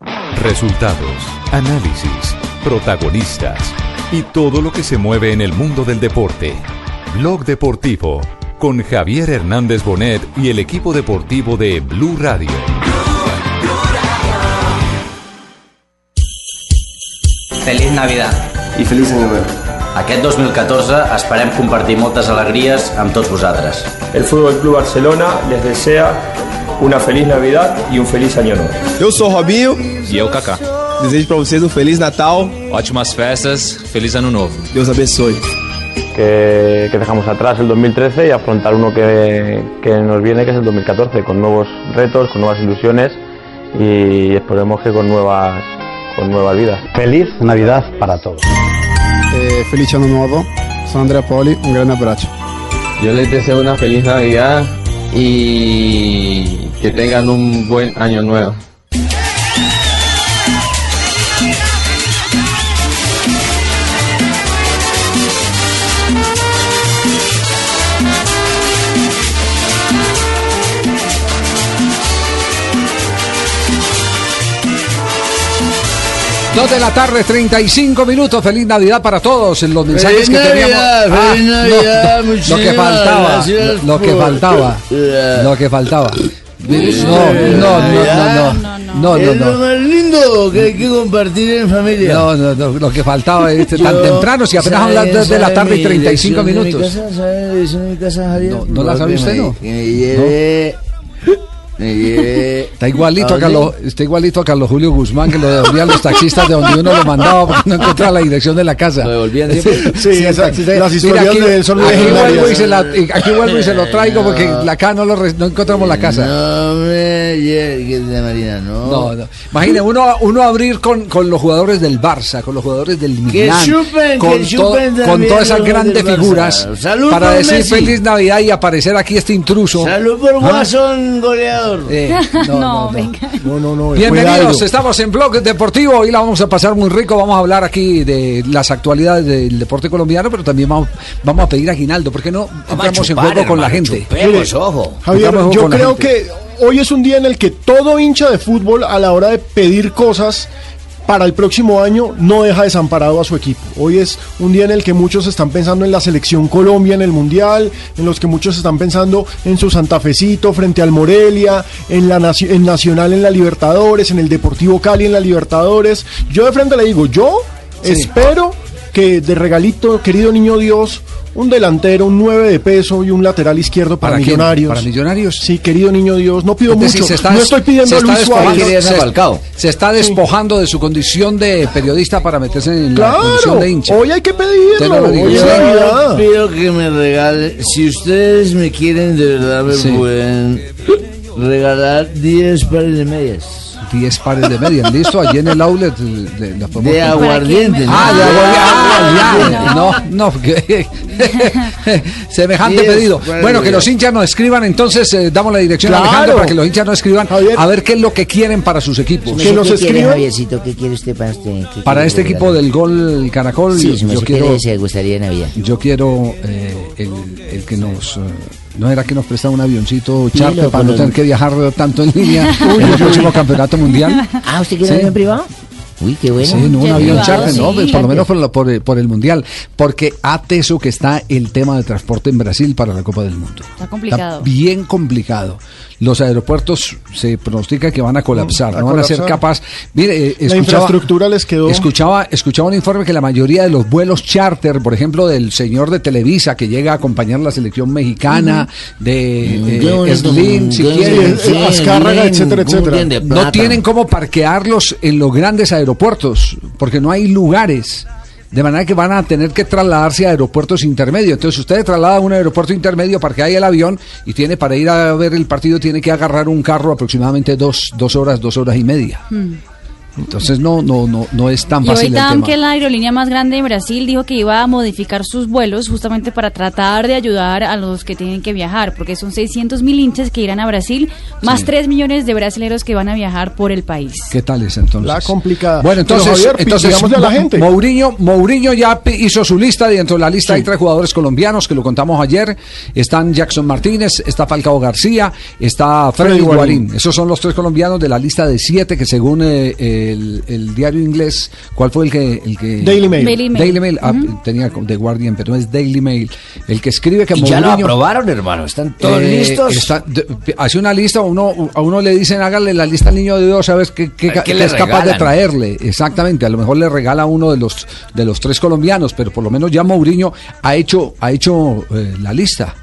Resultados, análisis, protagonistas y todo lo que se mueve en el mundo del deporte. Blog Deportivo con Javier Hernández Bonet y el equipo deportivo de Blue Radio. Feliç Navidad. I feliç any nou. Aquest 2014 esperem compartir moltes alegries amb tots vosaltres. El Fútbol Club Barcelona les desea una feliz Navidad y un feliz año nuevo. Eu sou Robinho, E eu, Kaká. desejo pra vocês um feliz Natal. Ótimas festas, feliz ano novo. Deus abençoe. Que, que dejamos atrás el 2013 y afrontar uno que, que nos viene, que es el 2014, con nuevos retos, con nuevas ilusiones y esperemos que con nuevas, con nuevas vidas. Feliz Navidad para todos. Eh, felice anno nuovo, sono Andrea Poli, un grande abbraccio. Yo les deseo una feliz Navidad y que tengan un buen año nuevo. Dos de la tarde, 35 minutos. Feliz Navidad para todos. En los mensajes Feliz que teníamos. Navidad, Ah, feliz no, lo que faltaba. Lo, lo que faltaba. Lo que faltaba. Feliz No, no, no, no, no. No, no, Es lo no. más lindo que hay que compartir en familia. No, no, no, lo que faltaba es tan temprano, si apenas ¿sabe- 2 de la tarde y mi 35 dirección de mi minutos. casa? ¿Sabe la dirección de mi casa, Javier? No, ¿no la sabe usted, me- no? Que me lleve... Lleve... Está igualito, a ¿A Carlos, está igualito a Carlos Julio Guzmán que lo devolvían los taxistas de donde uno lo mandaba porque no encontraba la dirección de la casa. Lo devolvían siempre. Sí, el esa- taxista- las Mira, historias aquí, de son aquí vuelvo, y se la, y aquí vuelvo y se lo traigo porque acá no, lo no encontramos la casa. No me de Marina, no. No, no. Imagine uno, uno abrir con, con los jugadores del Barça, con los jugadores del Que Milán, chupen, con, que chupen con todas esas grandes figuras Salud para decir Messi. feliz Navidad y aparecer aquí este intruso. Salud por ¿Ah? Guasón, goleador. Eh, no, no, no. No, no, no. Bienvenidos, cuidado. estamos en Blog Deportivo. Hoy la vamos a pasar muy rico. Vamos a hablar aquí de las actualidades del deporte colombiano, pero también vamos, vamos a pedir aguinaldo. ¿Por qué no entramos en juego con la gente? Ojo. Javier, Entramos en juego yo con la creo que hoy es un día en el que todo hincha de fútbol a la hora de pedir cosas para el próximo año no deja desamparado a su equipo. Hoy es un día en el que muchos están pensando en la selección Colombia en el Mundial, en los que muchos están pensando en su Santafecito frente al Morelia, en la en Nacional en la Libertadores, en el Deportivo Cali en la Libertadores. Yo de frente le digo, yo Sí. espero que de regalito, querido niño Dios, un delantero, un 9 de peso y un lateral izquierdo para, millonarios. ¿Para millonarios? Sí, querido niño Dios, no pido Es decir, mucho. se está no estoy pidiendo se a está Luis Suárez. despojando- se, se está despojando de su condición de periodista para meterse en la condición de hincha. hoy hay que pedirlo. hoy. Pido que me regale. Si ustedes me quieren, de verdad me Sí. pueden regalar 10 pares de medias. 10 pares de medias, listo, allí en el outlet de, aguardiente. ¿no? Ah, de aguardiente. Ah, ya. No. No, no, que semejante pedido. Bueno, que los hinchas nos escriban, entonces eh, damos la dirección a. Alejandro para que los hinchas nos escriban a ver qué es lo que quieren para sus equipos. Que nos ¿Qué quiere, escriban. ¿Qué quiere usted para? ¿Qué Para este equipo del gol Caracol, Sí, yo, yo se quiero, se gustaría Navidad. yo quiero eh, el, el que nos eh, no era que nos presta un avioncito charter para no tener que viajar tanto en línea en el próximo campeonato mundial. Ah, ¿usted quiere Sí. avión privado? Uy, qué bueno. Sí, no un avión privado, charter, no, sí. pues, por lo menos por, lo- por el- por el mundial, porque ateso que está el tema de transporte en Brasil para la Copa del Mundo. Está complicado. Está bien complicado. Los aeropuertos se pronostica que van a colapsar, a no van a ser capaz. Mire, eh, La escuchaba, infraestructura les quedó. escuchaba, escuchaba un informe que la mayoría de los vuelos charter, por ejemplo, del señor de Televisa que llega a acompañar la selección mexicana, de eh, Qué bonito, Slim, si quiere, eh, Azcárraga, etcétera, ¿cómo etcétera. no tienen cómo parquearlos en los grandes aeropuertos, porque no hay lugares. De manera que van a tener que trasladarse a aeropuertos intermedios. Entonces, usted traslada a un aeropuerto intermedio para que haya el avión y tiene para ir a ver el partido, tiene que agarrar un carro aproximadamente dos, dos horas, dos horas y media. Hmm. Entonces no, no, no, no es tan Y fácil el ahorita tema. que la aerolínea más grande en Brasil dijo que iba a modificar sus vuelos justamente para tratar de ayudar a los que tienen que viajar, porque son 600 mil hinchas que irán a Brasil, más Sí. 3 millones de brasileños que van a viajar por el país. ¿Qué tal es entonces? La complicada. Bueno, entonces, Javier, entonces a la Mo- gente. Mourinho, Mourinho ya hizo su lista dentro de la lista hay tres jugadores colombianos que lo contamos ayer. Están Jackson Martínez, está Falcao García, está Freddy Freddy Guarín. Guarín. Esos son los tres colombianos de la lista de siete que según eh, el, el diario inglés, ¿cuál fue el que? El que Daily Mail. Daily Mail. Daily Mail, ah, tenía The Guardian, pero no es Daily Mail. El que escribe que Y ya lo Mourinho- aprobaron, hermano. Están todos eh, listos. está- de- hace una lista, uno, a uno le dicen hágale la lista al niño de Dios, sabes qué, qué, ¿Qué qué le es capaz de traerle. Exactamente, a lo mejor le regala a uno de los de los tres colombianos, pero por lo menos ya Mourinho ha hecho ha hecho eh, la lista.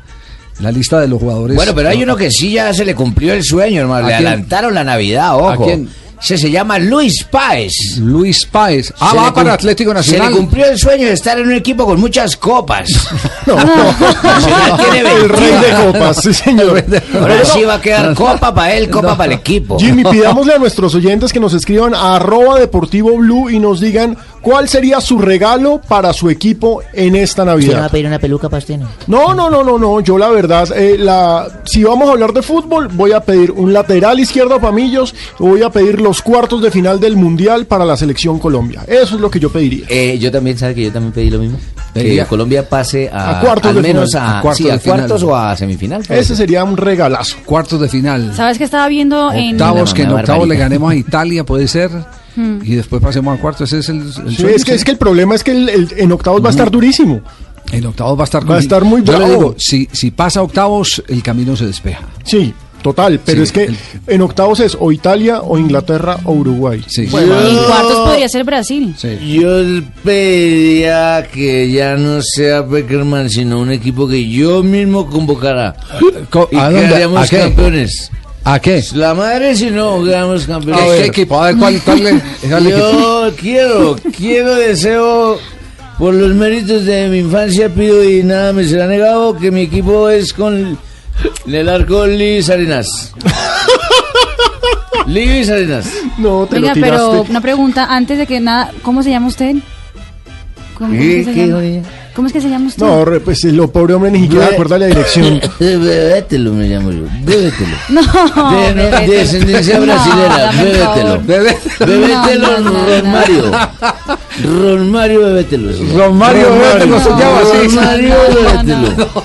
La lista de los jugadores. Bueno, pero hay uno que sí ya se le cumplió el sueño, hermano. ¿A Le quién? adelantaron la Navidad, ojo. ¿A quién? Ese se llama Luis Páez. Luis Páez. Ah, Se va para Atlético Se Nacional. le cumplió el sueño de estar en un equipo con muchas copas. Nacional tiene El rey de 21. copas, sí señor. Ahora sí va a quedar copa para él, copa para el equipo. Jimmy, pidámosle a nuestros oyentes que nos escriban a arroba deportivo blue y nos digan cuál sería su regalo para su equipo en esta Navidad. pedir una peluca para usted? No, no, no, no, no. Yo la verdad, eh, la, si vamos a hablar de fútbol, voy a pedir un lateral izquierdo para Millos, voy a pedir los cuartos de final del Mundial para la selección Colombia. Eso es lo que yo pediría. Eh, yo también, ¿sabe que yo también pedí lo mismo? Que Colombia pase a, A cuartos al de menos final. a, A cuartos sí, a de cuartos o a semifinal. Ese sería un regalazo. Cuartos de final. ¿Sabes que estaba viendo en... Octavos, que en octavos le ganemos a Italia, puede ser. Hmm. Y después pasemos al cuarto. Ese es el, el Sí, sueño, es, que, sí. es que el problema es que el- el- en octavos va a estar durísimo. En octavos va a estar Va a estar muy Yo le bravo. digo, si, si pasa octavos, el camino se despeja. Sí, total. Pero Sí, es que el- en octavos es o Italia, o Inglaterra, o Uruguay. Sí. Y cuartos podría ser Brasil. Yo pediría que ya no sea Beckerman, sino un equipo que yo mismo convocara. Co- y ¿a dónde? quedaríamos ¿A qué? campeones. ¿A qué? La madre si no quedamos campeones. ¿Qué, qué equipo? A ver, ¿cuál, cuál Yo quiero, quiero, deseo, por los méritos de mi infancia, pido y nada me será negado que mi equipo es con el arco Luis Arenas. Luis Arenas. No, Venga, pero una pregunta, antes de que nada, ¿cómo se llama usted? ¿Cómo, es que se llama usted? No, re- pues lo pobre hombre ni siquiera recuerda la dirección. Bébetelo me llamo yo. Bébetelo. No, De, no, descendencia No, brasilera. por Bébetelo. favor. Bébetelo, No, no, no, Ron no. Mario. Ron Mario Bébetelo. se llama. Ron Mario Bébetelo se llama, sí. Ron Mario No, no, Bébetelo.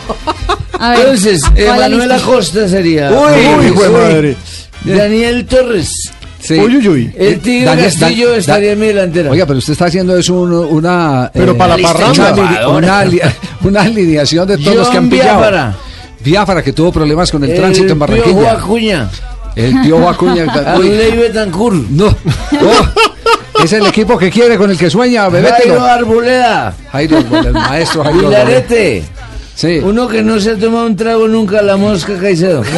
A ver, Entonces, ¿cuál es la Emanuel? Acosta sería. Uy, hijo de madre. Daniel Torres. Sí. Uy, uy, uy. El Tigre Daniel- Castillo Dan- estaría Dan- en mi delantera. Oiga, pero usted está haciendo eso un- una... Pero para la parranda. Una, una ali- una alineación de todos los que han pillado. Biafara. Biafara, que tuvo problemas con el, el tránsito en Piojo Barranquilla. Acuña. El Piojo Acuña. Arley Betancourt. no. Oh, es el equipo que quiere, con el que sueña, Jairo bebételo. Arboleda. Jairo, el maestro Jairo. Vilarete. Sí. Uno que no se ha tomado un trago nunca, la mosca Caicedo.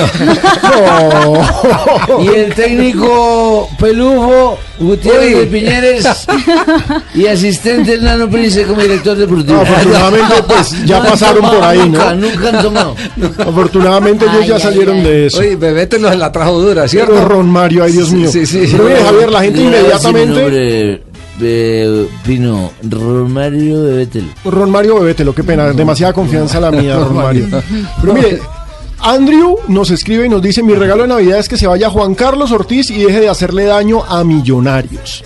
Y el técnico Pelufo Gutiérrez de Piñeres y asistente el Nano Prince como director deportivo. No, afortunadamente, pues, ya pasaron tomado por ahí, ¿no? Nunca, nunca han tomado. Afortunadamente ellos Ay, ya ay, salieron ay. de eso. Oye, bebételo se la trajo dura, ¿cierto? Pero Ron Mario, ay Dios mío. Sí, sí, sí. Pero mire, Javier, la gente inmediatamente. Eh, Pino, Romario Bebetel. Ron Mario Bebételo, qué pena, demasiada confianza la mía, Ron Mario. Pero mire, Andrew nos escribe y nos dice, mi regalo de Navidad es que se vaya Juan Carlos Ortiz y deje de hacerle daño a millonarios.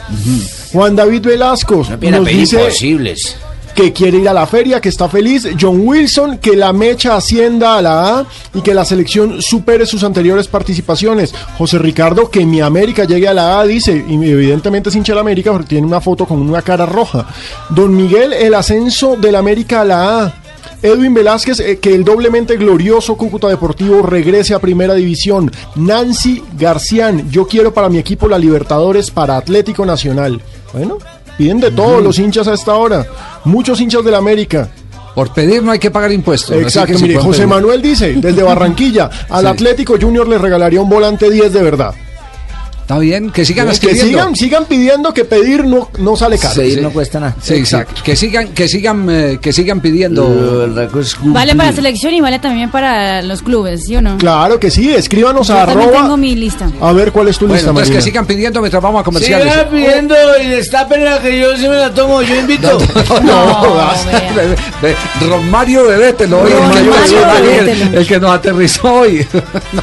Juan David Velasco nos dice imposibles. Que quiere ir a la feria, que está feliz. John Wilson, que la mecha ascienda a la A y que la selección supere sus anteriores participaciones. José Ricardo, que mi América llegue a la A, dice, y evidentemente es hincha la América porque tiene una foto con una cara roja. Don Miguel, el ascenso del América a la A. Edwin Velázquez, eh, que el doblemente glorioso Cúcuta Deportivo regrese a Primera División. Nancy Garcián, yo quiero para mi equipo la Libertadores para Atlético Nacional. Bueno, piden de todos los hinchas a esta hora. Muchos hinchas del América. Por pedir no hay que pagar impuestos. Exacto, mire, José pedir. Manuel dice, desde Barranquilla, al Sí. Atlético Junior le regalaría un volante 10 de verdad. Está bien, que sigan que escribiendo. sigan, sigan pidiendo que pedir no, no sale caro. Seguir no cuesta nada. Sí, exacto. Que sigan, que sigan, eh, que sigan pidiendo. Vale para la selección y vale también para los clubes, ¿sí o no? Claro que sí, escríbanos Yo a arroba. tengo mi lista. A ver cuál es tu Bueno, lista, entonces que sigan pidiendo mientras vamos a comerciales. Sigan pidiendo y destapen la que yo sí me la tomo, yo invito. No, basta. Ve- ve, Ron Mario Bebételo, hoy, Ron el, que- Mario el- Bebételo. el que nos aterrizó hoy. No.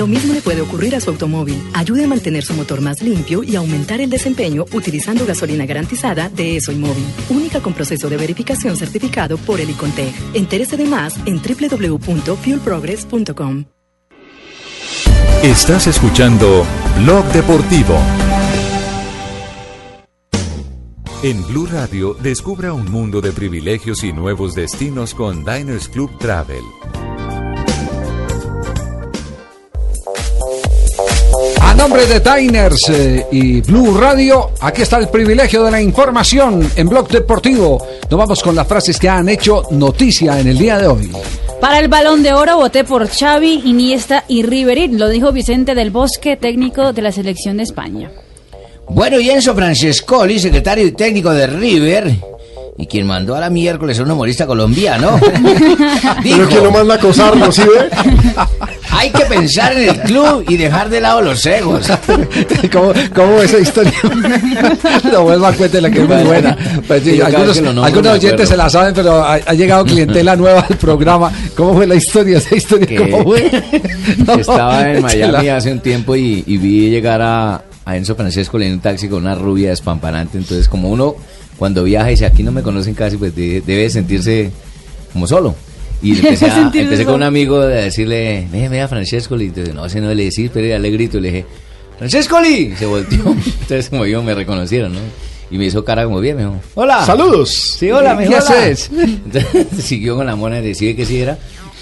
Lo mismo le puede ocurrir a su automóvil. Ayude a mantener su motor más limpio y aumentar el desempeño utilizando gasolina garantizada de ESO y Móvil. Única con proceso de verificación certificado por el Icontec. Entérese de más en www.fuelprogress.com. Estás escuchando Blog Deportivo. En Blue Radio, descubra un mundo de privilegios y nuevos destinos con Diners Club Travel. Nombre de Diners eh, y Blue Radio, aquí está el privilegio de la información en Blog Deportivo. Nos vamos con las frases que han hecho noticia en el día de hoy. Para el balón de oro voté por Xavi, Iniesta y Riverín, lo dijo Vicente del Bosque, técnico de la selección de España. Bueno, y Enzo Francescoli, secretario y técnico de River, y quien mandó a la miércoles a un humorista colombiano, Pero que no manda a acosarlo, ¿sí ve? hay que pensar en el club y dejar de lado los egos. ¿Cómo, cómo esa historia? Lo vuelvo a cuente la que es muy buena. Pues sí, algunos oyentes se la saben, pero ha, ha llegado clientela nueva al programa. ¿Cómo fue la historia? Esa historia, Que- ¿cómo fue? que estaba en Miami hace un tiempo y, y vi llegar a, a Enzo Francesco en un taxi con una rubia despampanante. Entonces, como uno cuando viaja y dice aquí no me conocen casi, pues de- debe sentirse como solo. Y empecé, a- empecé con un amigo a decirle, ve, ve a Francesco. Y entonces, no, ese no le decís, pero ya le grito y le dije, Francescoli. Y se volteó. Entonces, como yo, me reconocieron, ¿no? Y me hizo cara como bien, me dijo, hola. Saludos. Sí, hola, me ¿Qué dijo, hola. haces? Entonces siguió con la mona y decide que sí era.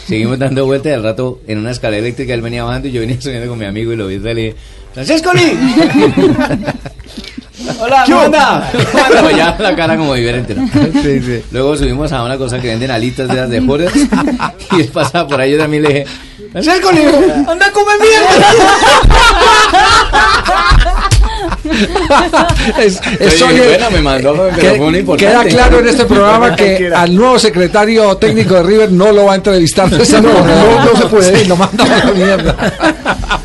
Seguimos dando vueltas y al rato en una escalera eléctrica él venía bajando y yo venía subiendo con mi amigo y lo vi y le dije, ¡Francesco Lee! Hola, ¿cómo anda? Bueno, ya la cara como diferente, ¿no? Luego subimos a una cosa que venden alitas de las de Jorge y él pasaba por ahí yo también le dije. ¡Anda a comer mierda! Es, es Oye, bueno, me mandó, pero. Queda claro en este programa que al nuevo secretario técnico de River no lo va a entrevistar. No, manera. no, no se puede. Lo manda a la mierda.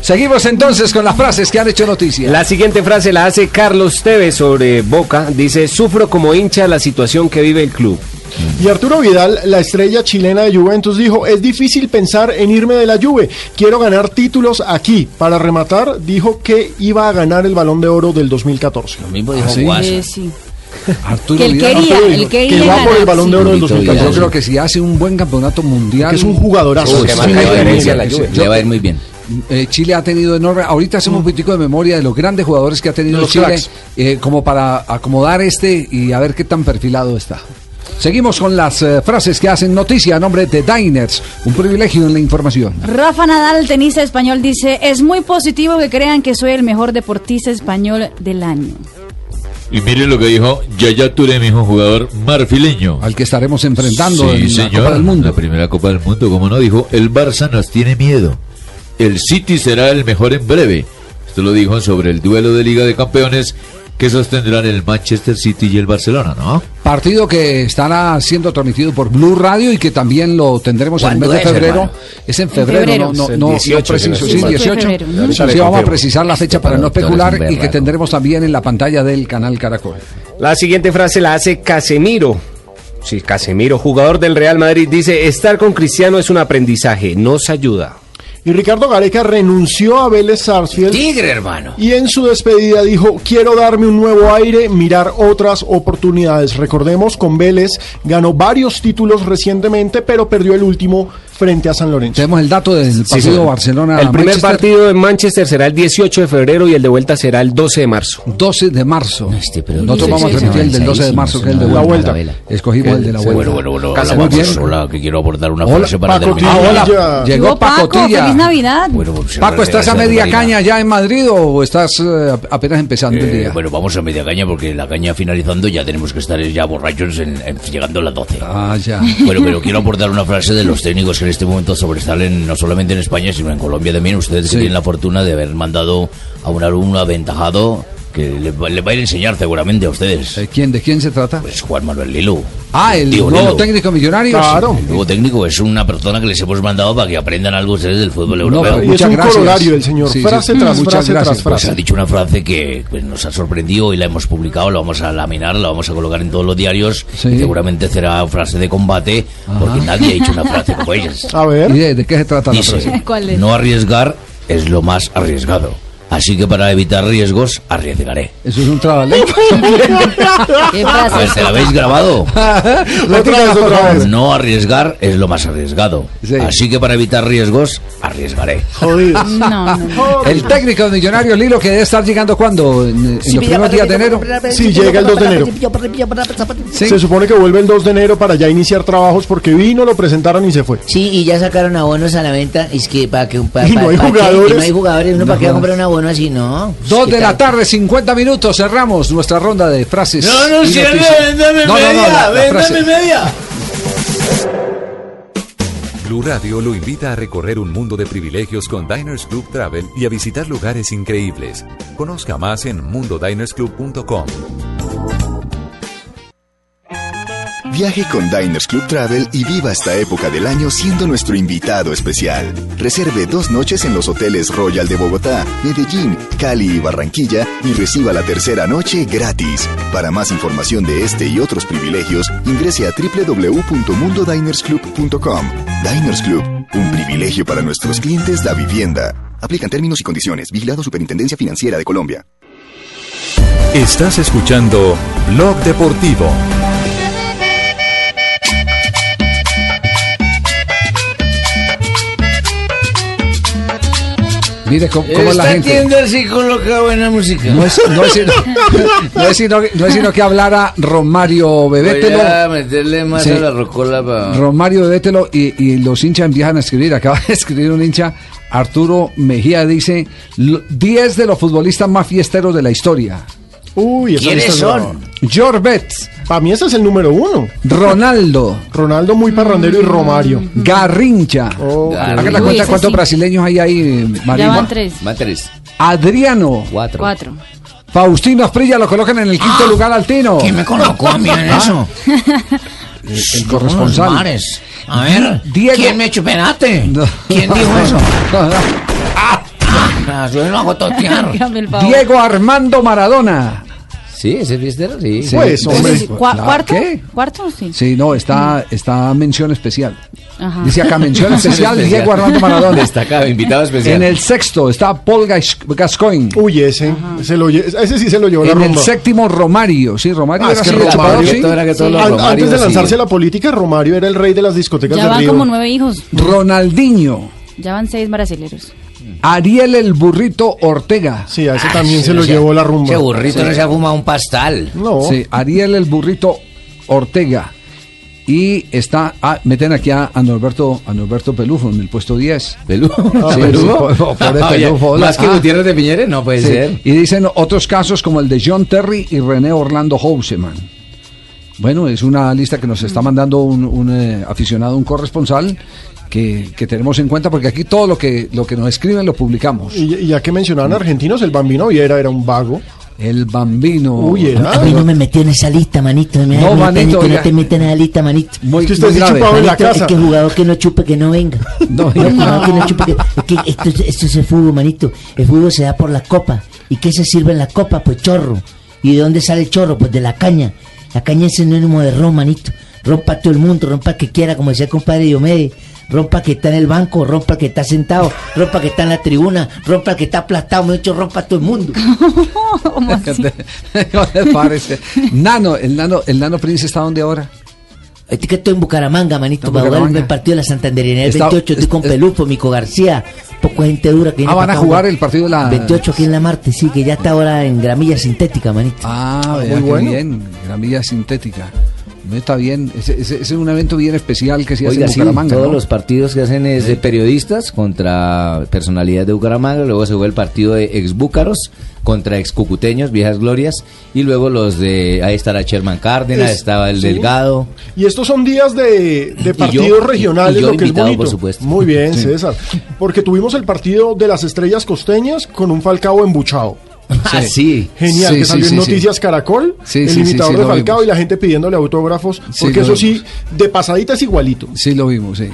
Seguimos entonces con las frases que han hecho noticia. La siguiente frase la hace Carlos Tevez sobre Boca. Dice, sufro como hincha la situación que vive el club. Y Arturo Vidal, la estrella chilena de Juventus, dijo, es difícil pensar en irme de la Juve, quiero ganar títulos aquí. Para rematar, dijo que iba a ganar el Balón de Oro del 2014. Lo mismo dijo sí. Arturo Que él Vidal. quería, Arturo él quería que va por el Balón de Oro del Yo 2014. creo que si hace un buen campeonato mundial. Que es un jugadorazo. Uy, Que marca diferencia la Juve. yo- Le va a ir muy bien. Eh, Chile ha tenido enorme. Ahorita hacemos un poquitico de memoria de los grandes jugadores que ha tenido los Chile, eh, como para acomodar este y a ver qué tan perfilado está. Seguimos con las eh, frases que hacen noticia a nombre de Diners, un privilegio en la información. Rafa Nadal, tenista español, dice, es muy positivo que crean que soy el mejor deportista español del año. Y miren lo que dijo Yaya Touré, mi hijo jugador marfileño. Al que estaremos enfrentando Sí, en la señor, Copa del Mundo. La primera Copa del Mundo, como no, dijo, el Barça nos tiene miedo. El City será el mejor en breve. Esto lo dijo sobre el duelo de Liga de Campeones que sostendrán el Manchester City y el Barcelona, ¿no? Partido que estará siendo transmitido por Blue Radio y que también lo tendremos en el mes de ¿Cuándo es, febrero. hermano? Es en En febrero, febrero. no, no, no, no 18, preciso, sí, estoy mal. 18. Febrero. Sí, Ahorita le vamos a precisar la fecha para no especular y que tendremos también en la pantalla del canal Caracol. La siguiente frase la hace Casemiro. Sí, Casemiro, jugador del Real Madrid, dice, estar con Cristiano es un aprendizaje, nos ayuda. Y Ricardo Gareca renunció a Vélez Sarsfield. Tigre, hermano. Y en su despedida dijo, quiero darme un nuevo aire, mirar otras oportunidades. Recordemos, con Vélez ganó varios títulos recientemente, pero perdió el último frente a San Lorenzo. Tenemos el dato del Sí, partido. Barcelona. El primer Manchester. partido en Manchester será el 18 de febrero y el de vuelta será el 12 de marzo. 12 de marzo. Nosotros Sí, vamos a sí, sí, el del 12 de marzo, sí, que es el de la vuelta. vuelta. Escogimos el de la vuelta. Bueno, bueno, bueno. Casa, hola, muy bien. Hola, que quiero aportar una Hola, frase para Paco terminar. Tilla. Ah, hola. Llegó Llegó Paco, Pacotilla. feliz Navidad. Bueno, pues, Paco, ¿estás a media Marina. caña ya en Madrid o estás eh, apenas empezando el Eh, día? bueno, vamos a media caña porque la caña finalizando ya tenemos que estar ya borrachos en, en- llegando a las 12. Ah, ya. Bueno, pero quiero aportar una frase de los técnicos que en este momento sobresalen no solamente en España, sino en Colombia también. Ustedes que Sí. tienen la fortuna de haber mandado a un alumno aventajado que le, va- le va a ir a enseñar seguramente a ustedes. ¿De quién, ¿De quién se trata? Pues Juan Manuel Lilo. Ah, el Tío nuevo Lilo. técnico millonario. El nuevo técnico es una persona que les hemos mandado para que aprendan algo ustedes del fútbol europeo. Y es muchas un gracias. corolario el señor, frase tras Muchas frase tras gracias. frase. Pues ha dicho una frase que pues, nos ha sorprendido y la hemos publicado, la vamos a laminar, la vamos a colocar en todos los diarios. Y seguramente será frase de combate, porque nadie ha dicho una frase como ellas. A ver. ¿Y de, de qué se trata la frase? ¿Cuál es? no arriesgar es lo más arriesgado. Así que para evitar riesgos, arriesgaré. Eso es un trabalengua. ¿Qué A ver, ¿te la habéis grabado? otra vez, otra vez. No arriesgar es lo más arriesgado. Así que para evitar riesgos, arriesgaré. Jodido. No, no. El técnico de Millonarios Lilo que debe estar llegando cuando en, en los primeros días de enero. Sí, llega el 2 de enero. Se supone que vuelve el 2 de enero para ya iniciar trabajos porque vino, lo presentaron y se fue. Sí, y ya sacaron abonos a la venta. Es que para que un pa- Y no hay pa- que- jugadores. y no hay jugadores. Uno No para qué va a comprar un abono así, ¿no? Dos ¿Qué de la tarde, 50 minutos, cerramos nuestra ronda de frases. No, no, cierre, véndame No, no, no, media, la véndame frase. media. Blue Radio lo invita a recorrer un mundo de privilegios con Diners Club Travel y a visitar lugares increíbles. Conozca más en mundodinersclub.com. Viaje con Diners Club Travel y viva esta época del año siendo nuestro invitado especial. Reserve dos noches en los hoteles Royal de Bogotá, Medellín, Cali y Barranquilla y reciba la tercera noche gratis. Para más información de este y otros privilegios, ingrese a www.mundodinersclub.com. Diners Club, un privilegio para nuestros clientes da vivienda. Aplican términos y condiciones. Vigilado Superintendencia Financiera de Colombia. Estás escuchando Blog Deportivo. Mire cómo, cómo la gente. tienda sí coloca buena música. No es, no es sino, no es sino- no es sino que hablara Romario Bebételo. Voy a meterle más Sí. a la rocola para... Romario Bebételo y, y los hinchas empiezan a escribir. Acaba de escribir un hincha, Arturo Mejía, dice: "Lo- 10 de los futbolistas más fiesteros de la historia. Uy, ¿Quiénes son? Betts. Para mí ese es el número uno. Ronaldo. Ronaldo muy parrandero y Romario. Garrincha. Hagan la Uy, cuenta ese cuántos sí. brasileños hay ahí, Ya van tres. Van tres. Adriano. Cuatro. Cuatro. Faustino Asprilla lo colocan en el quinto lugar al Tino. ¿Quién me colocó a mí en Ah, eso? El, el corresponsal. Mares. A ver, Diego- ¿quién me chupenate? No. ¿Quién dijo eso? Ah, yo lo hago totear. Hágame el favor. Diego Armando Maradona. Sí, ese fiestero, sí. Sí. Pues, hombre. Sí, Claro, ¿Cuarto? ¿qué? ¿Cuarto? Sí. Sí, no, está, está mención especial. Ajá. Dice acá mención especial Diego Armando Maradona. Destacado, invitado especial. En el sexto está Paul Gas- Gascoigne. Uy, ese. Se lo, ese sí se lo llevó la En el séptimo Romario. Sí, Romario Ah, era es que así Romario- sí. Todo era que todos los An- Romarios antes de lanzarse a la política, Romario era el rey de las discotecas Ya de van Río. como nueve hijos. Ronaldinho. Ya van seis brasileros. Ariel el burrito Ortega. Sí, a ese Ah, también se lo sea, llevó la rumba. Ese burrito no se ha fumado un pastal. No. Sí, Ariel el burrito Ortega. Y está, ah, meten aquí a, a Norberto, a Norberto Pelufo en el puesto 10. ¿Pelufo? Sí, ¿Pelufo? sí, pobre Oye, Pelufo, hola. ¿Más que Ah. Gutiérrez de Piñeres? No puede Sí, ser. Y dicen otros casos como el de John Terry y René Orlando Houseman. Bueno, es una lista que nos está mandando un, un, eh, aficionado, un corresponsal, que, que tenemos en cuenta porque aquí todo lo que, lo que nos escriben lo publicamos. Y, y ya que mencionaban argentinos, el Bambino Viera era un vago. El Bambino. Uy, era. A mí no me metió en esa lista, manito. Me No, me- manito, que no te meten en esa lista, manito. Muy- Es que usted grave. en la Manito, casa. Es que jugador que no chupe, que no venga. No, jugador que no chupe, que, es que esto, es- esto es el fútbol, manito. El fútbol se da por la copa. ¿Y qué se sirve en la copa? Pues chorro. ¿Y de dónde sale el chorro? Pues de la caña. La caña es sinónimo de ron, manito. Rompa todo el mundo, rompa que quiera, como decía el compadre Diomedes. Rompa que está en el banco, rompa que está sentado, rompa que está en la tribuna, rompa que está aplastado, me hecho rompa todo el mundo. ¿Cómo así? ¿Cómo le parece? Nano, el nano, el nano Prince está donde ahora? Estoy que estoy en Bucaramanga, manito, para jugar el partido de la Santanderina. El Está- 28 estoy con Pelufo, Mico García, poco gente dura que Ah, van a jugar el partido de la- 28 aquí en la Marte, sí, que ya está ahora en gramilla sintética, manito. Ah, vea muy bueno. bien, gramilla sintética. Está bien, es un evento bien especial que se hace en sí, Bucaramanga. todos ¿no? los partidos que hacen es de periodistas contra personalidades de Bucaramanga, luego se juega el partido de ex búcaros contra ex cucuteños, viejas glorias, y luego los de, ahí estará Sherman Cárdenas, Es- estaba el sí. Delgado. Y estos son días de, partidos regionales, y yo lo que es bonito. por supuesto. Muy bien, Sí. César. Porque tuvimos el partido de las estrellas costeñas con un Falcao embuchado. Ah, sí. Genial, Sí, que salió sí, en sí. Noticias Caracol, Sí, el imitador sí, de Falcao y la gente pidiéndole autógrafos, Sí, porque eso sí, de pasadita es igualito. Sí, lo vimos, sí.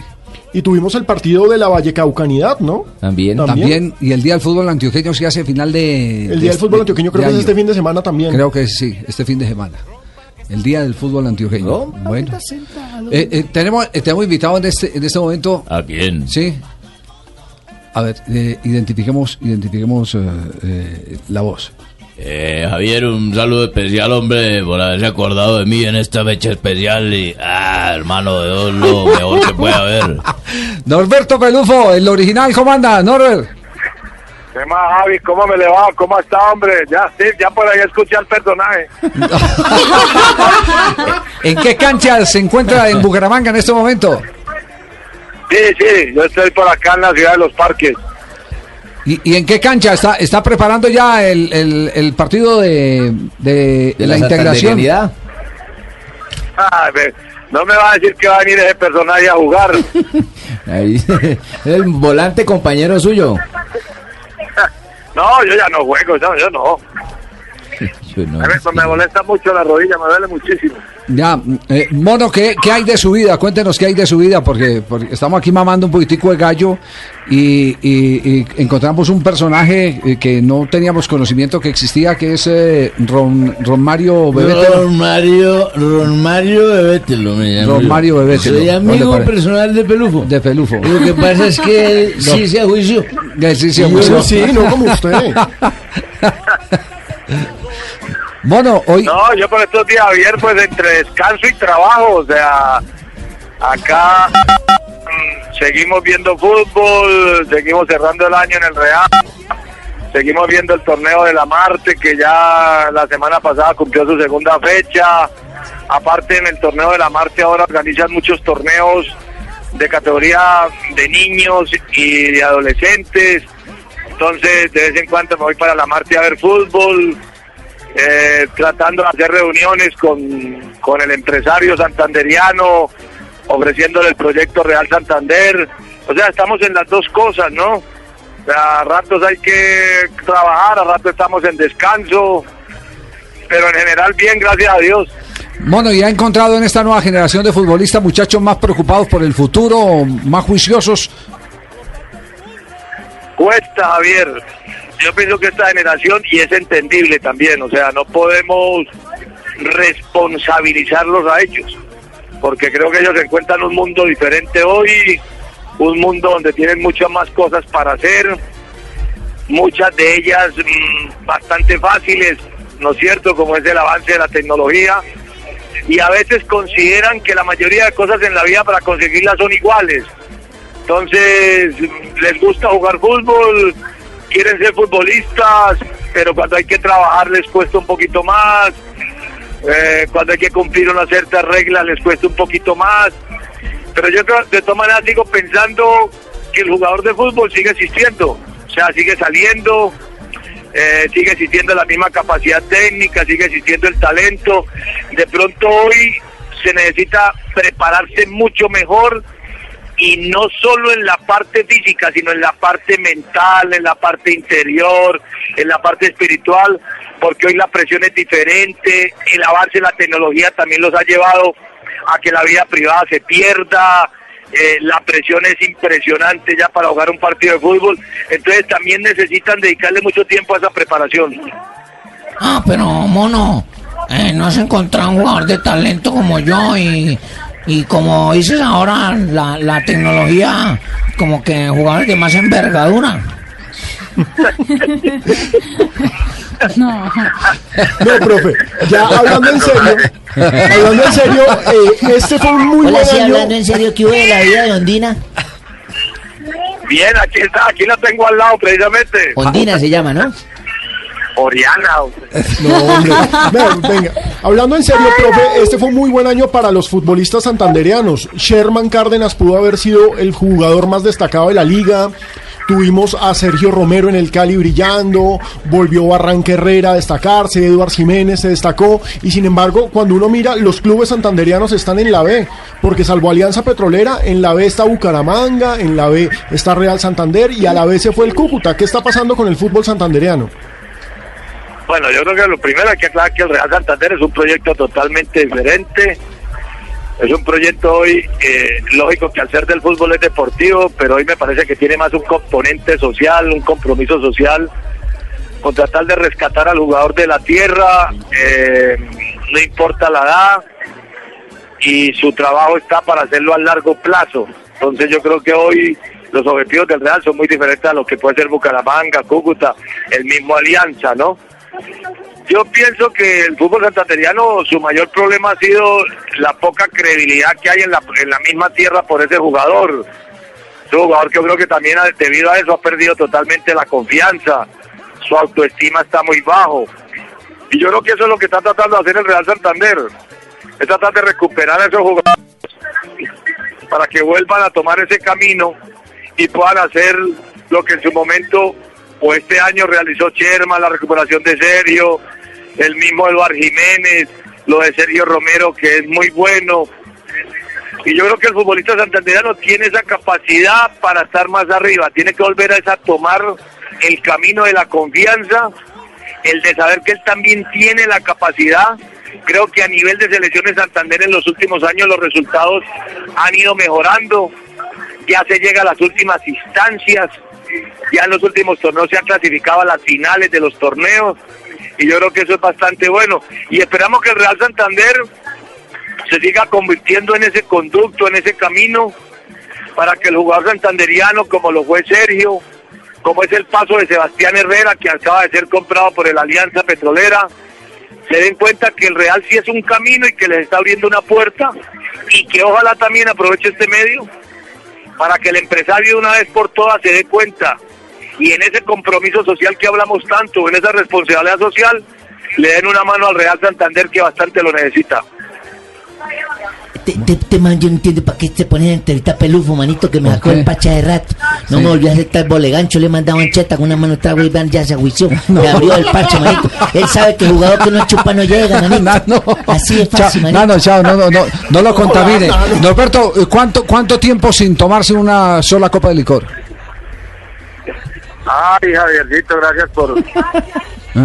Y tuvimos el partido de la Vallecaucanidad, ¿no? También. También, y el Día del Fútbol Antioqueño se hace final de... El Día del Fútbol Antioqueño creo que es este fin de semana también. Creo que sí, este fin de semana. El Día del Fútbol Antioqueño. bueno. Eh, eh, tenemos, eh, tenemos invitado en este, en este momento... ¿A quién? Sí. A ver, eh, identifiquemos, identifiquemos eh, eh, la voz. Eh, Javier, un saludo especial, hombre, por haberse acordado de mí en esta fecha especial. Y, ah, hermano, de Dios, lo mejor que puede haber. Norberto Pelufo, el original, ¿cómo anda, Norbert? ¿Qué más, Javi? ¿Cómo me le va? ¿Cómo está, hombre? Ya, sí, ya por ahí escuché al personaje. ¿En qué cancha se encuentra en Bucaramanga en este momento? Sí, sí, yo estoy por acá en la ciudad de los parques. ¿Y, y en qué cancha está, está preparando ya el, el- el partido de, de, De la, integración? Ah, no me va a decir que va a venir ese personaje a jugar. Ahí, el volante compañero suyo. No, yo ya no juego, no, yo no. Yo no, A ver, me molesta mucho la rodilla, me duele muchísimo. Ya, eh, Mono, ¿qué, qué hay de su vida? Cuéntenos qué hay de su vida, porque, porque estamos aquí mamando un poquitico de gallo y, y- y encontramos un personaje eh, que no teníamos conocimiento que existía, que es eh, Ron, Ron Mario Bebetelo. Ron Mario, Ron Mario Bebetelo me llamo Ron. Mario Bebetelo. Soy ¿No le amigo personal de Pelufo. De Pelufo. Lo que pasa es que él No. sí se ajuició. Sí se ajuició. Sí, no como usted. Mono, hoy... No, yo por estos días, Javier, pues entre descanso y trabajo, o sea, acá mm, seguimos viendo fútbol, seguimos cerrando el año en el Real, seguimos viendo el torneo de la Marte, que ya la semana pasada cumplió su segunda fecha. Aparte, en el torneo de la Marte ahora organizan muchos torneos de categoría de niños y de adolescentes. Entonces, de vez en cuando me voy para la Marte a ver fútbol eh, tratando de hacer reuniones con, con el empresario santanderiano, ofreciéndole el proyecto Real Santander. O sea, estamos en las dos cosas, ¿no? A ratos hay que trabajar, a ratos estamos en descanso, pero en general bien, gracias a Dios. Mono, ¿y ha encontrado en esta nueva generación de futbolistas muchachos más preocupados por el futuro, más juiciosos? Cuesta, Javier. Yo pienso que esta generación, y es entendible también, o sea, no podemos responsabilizarlos a ellos, porque creo que ellos encuentran un mundo diferente hoy, un mundo donde tienen muchas más cosas para hacer, muchas de ellas mm, bastante fáciles, ¿no es cierto? Como es el avance de la tecnología, y a veces consideran que la mayoría de cosas en la vida para conseguirlas son iguales. Entonces, les gusta jugar fútbol, quieren ser futbolistas, pero cuando hay que trabajar les cuesta un poquito más. Eh, cuando hay que cumplir unas ciertas reglas les cuesta un poquito más. Pero yo creo- de todas maneras sigo pensando que el jugador de fútbol sigue existiendo. O sea, sigue saliendo, eh, sigue existiendo la misma capacidad técnica, sigue existiendo el talento. De pronto hoy se necesita prepararse mucho mejor y no solo en la parte física, sino en la parte mental, en la parte interior, en la parte espiritual, porque hoy la presión es diferente, el avance de la tecnología también los ha llevado a que la vida privada se pierda, eh, la presión es impresionante ya para jugar un partido de fútbol, entonces también necesitan dedicarle mucho tiempo a esa preparación. Ah, pero mono, eh, no has encontrado un jugador de talento como yo y, y como dices ahora, la, la tecnología, como que jugadores de más envergadura. No. No, profe, ya hablando en serio, hablando en serio, eh, este fue un muy Hola, buen sí, año. hablando en serio, ¿qué hubo de la vida de Ondina? Bien, aquí está, aquí la tengo al lado precisamente. Ondina se llama, ¿no? Oriana. No, hombre. Venga, hablando en serio, profe, este fue un muy buen año para los futbolistas santandereanos. Sherman Cárdenas pudo haber sido el jugador más destacado de la liga. Tuvimos a Sergio Romero en el Cali brillando, volvió Barranca Herrera a destacarse, Eduard Jiménez se destacó y sin embargo cuando uno mira los clubes santanderianos están en la B, porque salvo Alianza Petrolera, en la B está Bucaramanga, en la B está Real Santander y a la B se fue el Cúcuta. ¿Qué está pasando con el fútbol santandereano? Bueno, yo creo que lo primero hay que aclarar que el Real Santander es un proyecto totalmente diferente. Es un proyecto hoy, eh, lógico que al ser del fútbol es deportivo, pero hoy me parece que tiene más un componente social, un compromiso social, con tratar de rescatar al jugador de la tierra, eh, no importa la edad, y su trabajo está para hacerlo a largo plazo. Entonces yo creo que hoy los objetivos del Real son muy diferentes a lo que puede ser Bucaramanga, Cúcuta, el mismo Alianza, ¿no? Yo pienso que el fútbol santanderiano, su mayor problema ha sido la poca credibilidad que hay en la, en la misma tierra por ese jugador. Es un jugador que yo creo que también ha- debido a eso ha perdido totalmente la confianza. Su autoestima está muy bajo. Y yo creo que eso es lo que está tratando de hacer el Real Santander. Es tratar de recuperar a esos jugadores para que vuelvan a tomar ese camino y puedan hacer lo que en su momento o este año realizó Cherma, la recuperación de Sergio, el mismo Eduard Jiménez, lo de Sergio Romero que es muy bueno. Y yo creo que el futbolista santandereano tiene esa capacidad para estar más arriba, tiene que volver a esa tomar el camino de la confianza, el de saber que él también tiene la capacidad. Creo que a nivel de selecciones Santander en los últimos años los resultados han ido mejorando, ya se llega a las últimas instancias, ya en los últimos torneos se han clasificado a las finales de los torneos y yo creo que eso es bastante bueno. Y esperamos que el Real Santander se siga convirtiendo en ese conducto, en ese camino para que el jugador santanderiano como lo fue Sergio, como es el paso de Sebastián Herrera que acaba de ser comprado por el Alianza Petrolera, se den cuenta que el Real sí es un camino y que les está abriendo una puerta y que ojalá también aproveche este medio para que el empresario de una vez por todas se dé cuenta y en ese compromiso social que hablamos tanto, en esa responsabilidad social, le den una mano al Real Santander que bastante lo necesita. Te, te, te man, yo no entiendo para qué te ponen entrevista pelufo, manito, que me sacó el pacha de rato. No Sí. me volvió a aceptar bolegancho, le mandaba en cheta con una mano trago y van, ya se aguició. Me abrió el pacha, manito. Él sabe que el jugador que no chupa no llega, manito. Así es Chao, fácil, manito. no, no, chao, no, no, no, no lo contamine. Norberto, ¿cuánto, ¿cuánto tiempo sin tomarse una sola copa de licor? Ay, Javiercito, gracias por...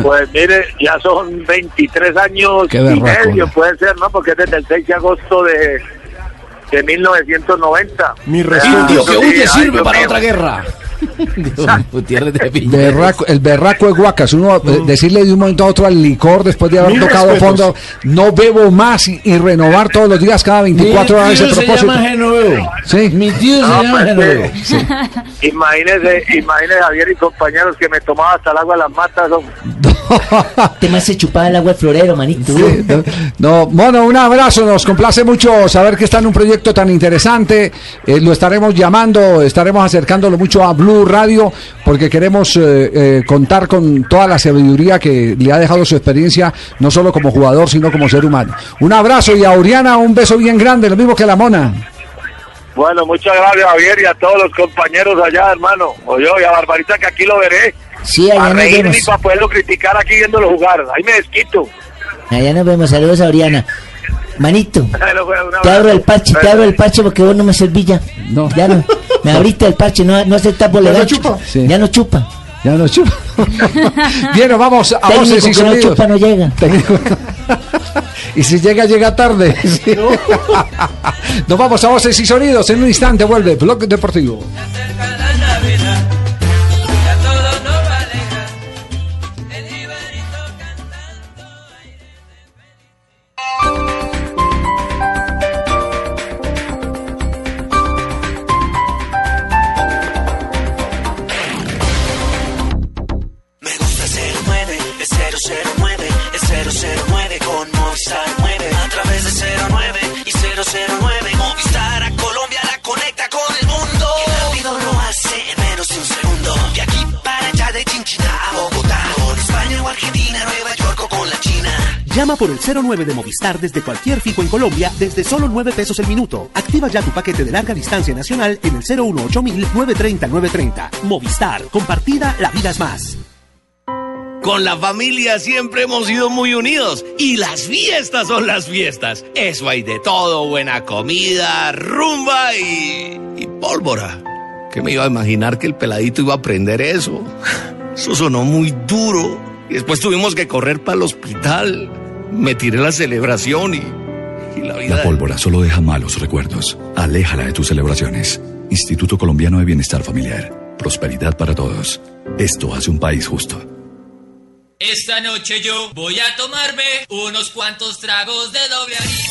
Pues mire, ya son 23 años Qué y medio, ¿no? puede ser, ¿no? Porque es desde el 6 de agosto de, de 1990. Mi respeto. Indio que huye Ay, sirve para otra guerra. Gutiérrez de Piñeros. Berraco- el berraco de Guacas, uno eh, decirle de un momento a otro al licor después de haber Mil tocado respetos. fondo, no bebo más y, y renovar todos los días cada 24 horas ese Mi tío se propósito. llama Genoveo. Sí. Mi tío No, se llama pues, Genoveo. eh, Imagínese, imagínese Javier y compañeros que me tomaba hasta el agua de las matas. Te me hace chupar el agua de florero, manito. Sí, no, no, Mono, un abrazo, nos complace mucho saber que está en un proyecto tan interesante, eh, lo estaremos llamando, estaremos acercándolo mucho a Blue Blue Radio porque queremos eh, eh, contar con toda la sabiduría que le ha dejado su experiencia, no solo como jugador, sino como ser humano. Un abrazo y a Oriana un beso bien grande, lo mismo que a la mona. Bueno, muchas gracias Javier y a todos los compañeros allá, hermano. O yo y a Barbarita que aquí lo veré. Sí, allá para nos reírme vemos. y para poderlo criticar aquí viéndolo jugar. Ahí me desquito. Allá nos vemos, saludos a Oriana. Manito, te abro el parche, te abro el parche porque vos no me servís ya. No. Ya no. Me abriste el parche, no, no aceptas por Ya no chupa. Sí. Ya no chupa. Ya no chupa. Bien, nos vamos a Técnico voces y que no sonidos. chupa no llega. Técnico. y si llega, llega tarde. Sí. Nos vamos a voces y sonidos. En un instante vuelve Blog Deportivo. Llama por el 09 de Movistar desde cualquier fijo en Colombia desde solo 9 pesos el minuto. Activa ya tu paquete de larga distancia nacional en el 018 930 930. Movistar, compartida, la vida es más. Con la familia siempre hemos sido muy unidos y las fiestas son las fiestas. Eso hay de todo, buena comida, rumba y, y pólvora. ¿Qué me iba a imaginar que el peladito iba a aprender eso? Eso sonó muy duro. Y después tuvimos que correr para el hospital. Me tiré la celebración y, y la vida... La pólvora solo deja malos recuerdos. Aléjala de tus celebraciones. Instituto Colombiano de Bienestar Familiar. Prosperidad para todos. Esto hace un país justo. Esta noche yo voy a tomarme unos cuantos tragos de doble anís.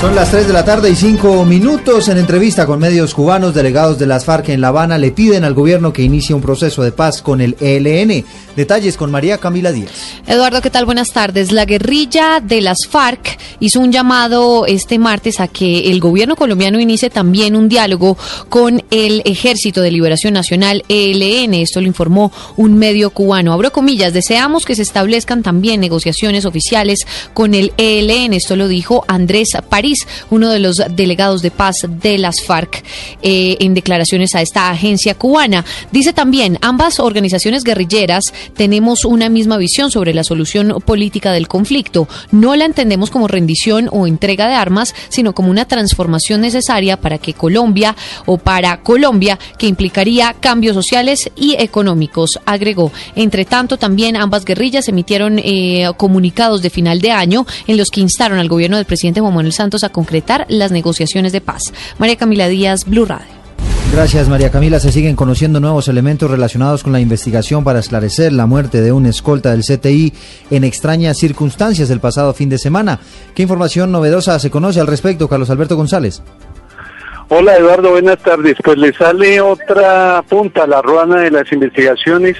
Son las 3 de la tarde y 5 minutos. En entrevista con medios cubanos, delegados de las FARC en La Habana le piden al gobierno que inicie un proceso de paz con el ELN. Detalles con María Camila Díaz. Eduardo, ¿qué tal? Buenas tardes. La guerrilla de las FARC hizo un llamado este martes a que el gobierno colombiano inicie también un diálogo con el Ejército de Liberación Nacional, ELN. Esto lo informó un medio cubano. Abro comillas, deseamos que se establezcan también negociaciones oficiales con el ELN. Esto lo dijo Andrés París, uno de los delegados de paz de las FARC, eh, en declaraciones a esta agencia cubana. Dice también, ambas organizaciones guerrilleras tenemos una misma visión sobre la solución política del conflicto. No la entendemos como rendición o entrega de armas, sino como una transformación necesaria para que Colombia o para Colombia, que implicaría cambios sociales y económicos, agregó. Entre tanto, también ambas guerrillas emitieron eh, comunicados de final de año en los que instaron al gobierno del presidente Juan Manuel Santos a concretar las negociaciones de paz. María Camila Díaz, Blue Radio. Gracias María Camila. Se siguen conociendo nuevos elementos relacionados con la investigación para esclarecer la muerte de un escolta del CTI en extrañas circunstancias el pasado fin de semana. ¿Qué información novedosa se conoce al respecto, Carlos Alberto González? Hola Eduardo, buenas tardes. Pues le sale otra punta a la ruana de las investigaciones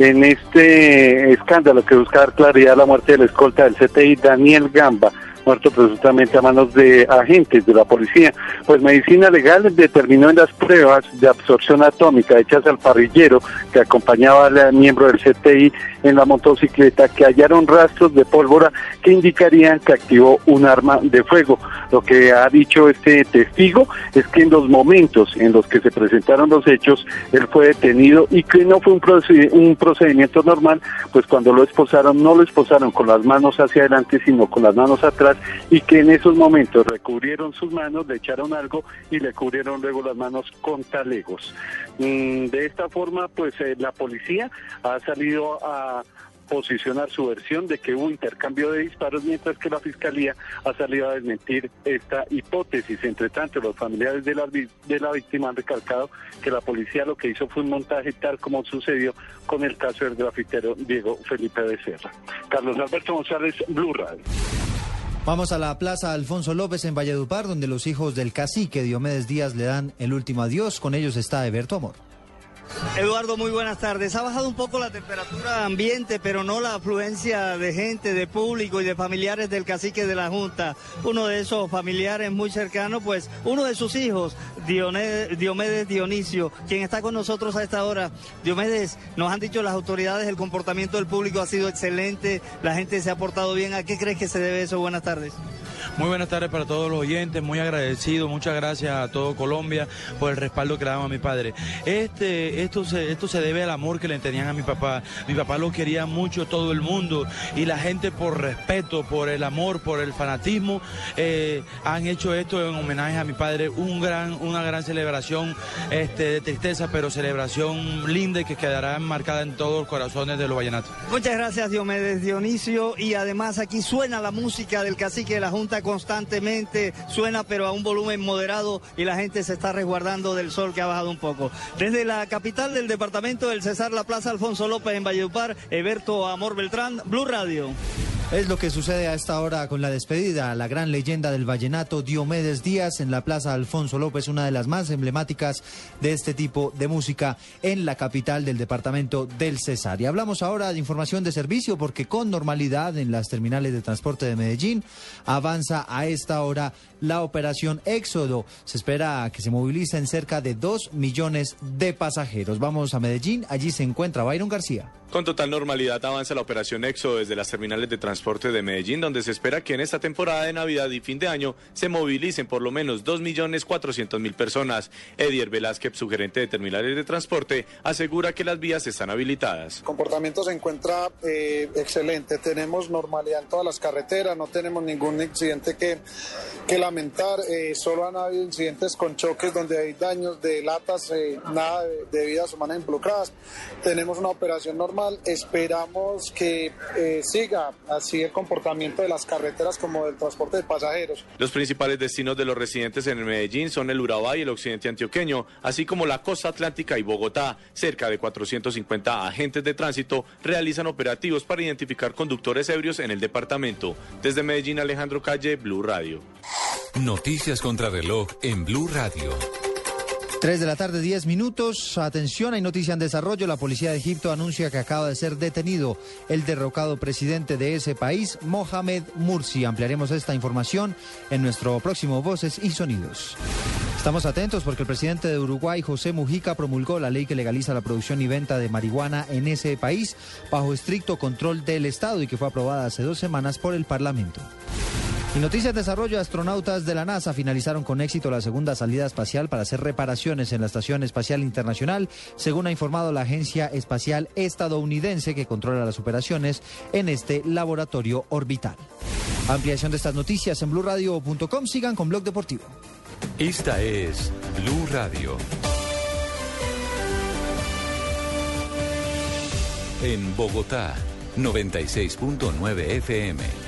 en este escándalo que busca dar claridad a la muerte del escolta del CTI, Daniel Gamba muerto presuntamente a manos de agentes de la policía. Pues Medicina Legal determinó en las pruebas de absorción atómica hechas al parrillero que acompañaba al miembro del CTI en la motocicleta que hallaron rastros de pólvora que indicarían que activó un arma de fuego. Lo que ha dicho este testigo es que en los momentos en los que se presentaron los hechos, él fue detenido y que no fue un, proced un procedimiento normal, pues cuando lo esposaron, no lo esposaron con las manos hacia adelante, sino con las manos atrás y que en esos momentos recubrieron sus manos, le echaron algo y le cubrieron luego las manos con talegos. Mm, de esta forma, pues eh, la policía ha salido a posicionar su versión de que hubo intercambio de disparos, mientras que la Fiscalía ha salido a desmentir esta hipótesis. Entre tanto, los familiares de la, vi- de la víctima han recalcado que la policía lo que hizo fue un montaje tal como sucedió con el caso del grafitero Diego Felipe Becerra. Carlos Alberto González, Blue Radio. Vamos a la Plaza Alfonso López en Valledupar, donde los hijos del cacique Diomedes Díaz le dan el último adiós. Con ellos está Eberto Amor. Eduardo, muy buenas tardes. Ha bajado un poco la temperatura ambiente, pero no la afluencia de gente, de público y de familiares del cacique de la Junta. Uno de esos familiares muy cercanos, pues uno de sus hijos, Dione- Diomedes Dionisio, quien está con nosotros a esta hora. Diomedes, nos han dicho las autoridades, el comportamiento del público ha sido excelente, la gente se ha portado bien. ¿A qué crees que se debe eso? Buenas tardes. Muy buenas tardes para todos los oyentes, muy agradecido, muchas gracias a todo Colombia por el respaldo que le daban a mi padre. Este, esto, se, esto se debe al amor que le tenían a mi papá. Mi papá lo quería mucho todo el mundo y la gente por respeto, por el amor, por el fanatismo, eh, han hecho esto en homenaje a mi padre, un gran, una gran celebración este, de tristeza, pero celebración linda que quedará enmarcada en todos los corazones de los vallenatos. Muchas gracias Diomedes Dionisio y además aquí suena la música del cacique de la Junta constantemente, suena pero a un volumen moderado y la gente se está resguardando del sol que ha bajado un poco. Desde la capital del departamento del Cesar La Plaza Alfonso López en Valledupar, Eberto Amor Beltrán, Blue Radio. Es lo que sucede a esta hora con la despedida. La gran leyenda del vallenato Diomedes Díaz en la Plaza Alfonso López, una de las más emblemáticas de este tipo de música en la capital del departamento del Cesar. Y hablamos ahora de información de servicio porque con normalidad en las terminales de transporte de Medellín avanza a esta hora la operación Éxodo. Se espera que se movilicen cerca de 2 millones de pasajeros. Vamos a Medellín, allí se encuentra Byron García. Con total normalidad avanza la operación Éxodo desde las terminales de transporte de Medellín, donde se espera que en esta temporada de Navidad y fin de año se movilicen por lo menos 2.400.000 personas. Edier Velázquez, sugerente de terminales de transporte, asegura que las vías están habilitadas. El comportamiento se encuentra eh, excelente, tenemos normalidad en todas las carreteras, no tenemos ningún incidente que, que lamentar, eh, solo han habido incidentes con choques donde hay daños de latas, eh, nada de, vidas humanas involucradas. Tenemos una operación normal, esperamos que eh, siga así el comportamiento de las carreteras como del transporte de pasajeros. Los principales destinos de los residentes en Medellín son el Urabá y el occidente antioqueño, así como la costa atlántica y Bogotá. Cerca de 450 agentes de tránsito realizan operativos para identificar conductores ebrios en el departamento. Desde Medellín, Alejandro Calle, Blue Radio. Noticias contra reloj en Blue Radio. 3 de la tarde, 10 minutos. Atención, hay noticia en desarrollo. La policía de Egipto anuncia que acaba de ser detenido el derrocado presidente de ese país, Mohamed Mursi. Ampliaremos esta información en nuestro próximo Voces y Sonidos. Estamos atentos porque el presidente de Uruguay, José Mujica, promulgó la ley que legaliza la producción y venta de marihuana en ese país bajo estricto control del Estado y que fue aprobada hace dos semanas por el Parlamento. Y noticias de desarrollo, astronautas de la NASA finalizaron con éxito la segunda salida espacial para hacer reparaciones en la Estación Espacial Internacional, según ha informado la Agencia Espacial Estadounidense que controla las operaciones en este laboratorio orbital. Ampliación de estas noticias en blurradio.com. Sigan con Blog Deportivo. Esta es Blue Radio. En Bogotá, 96.9 FM.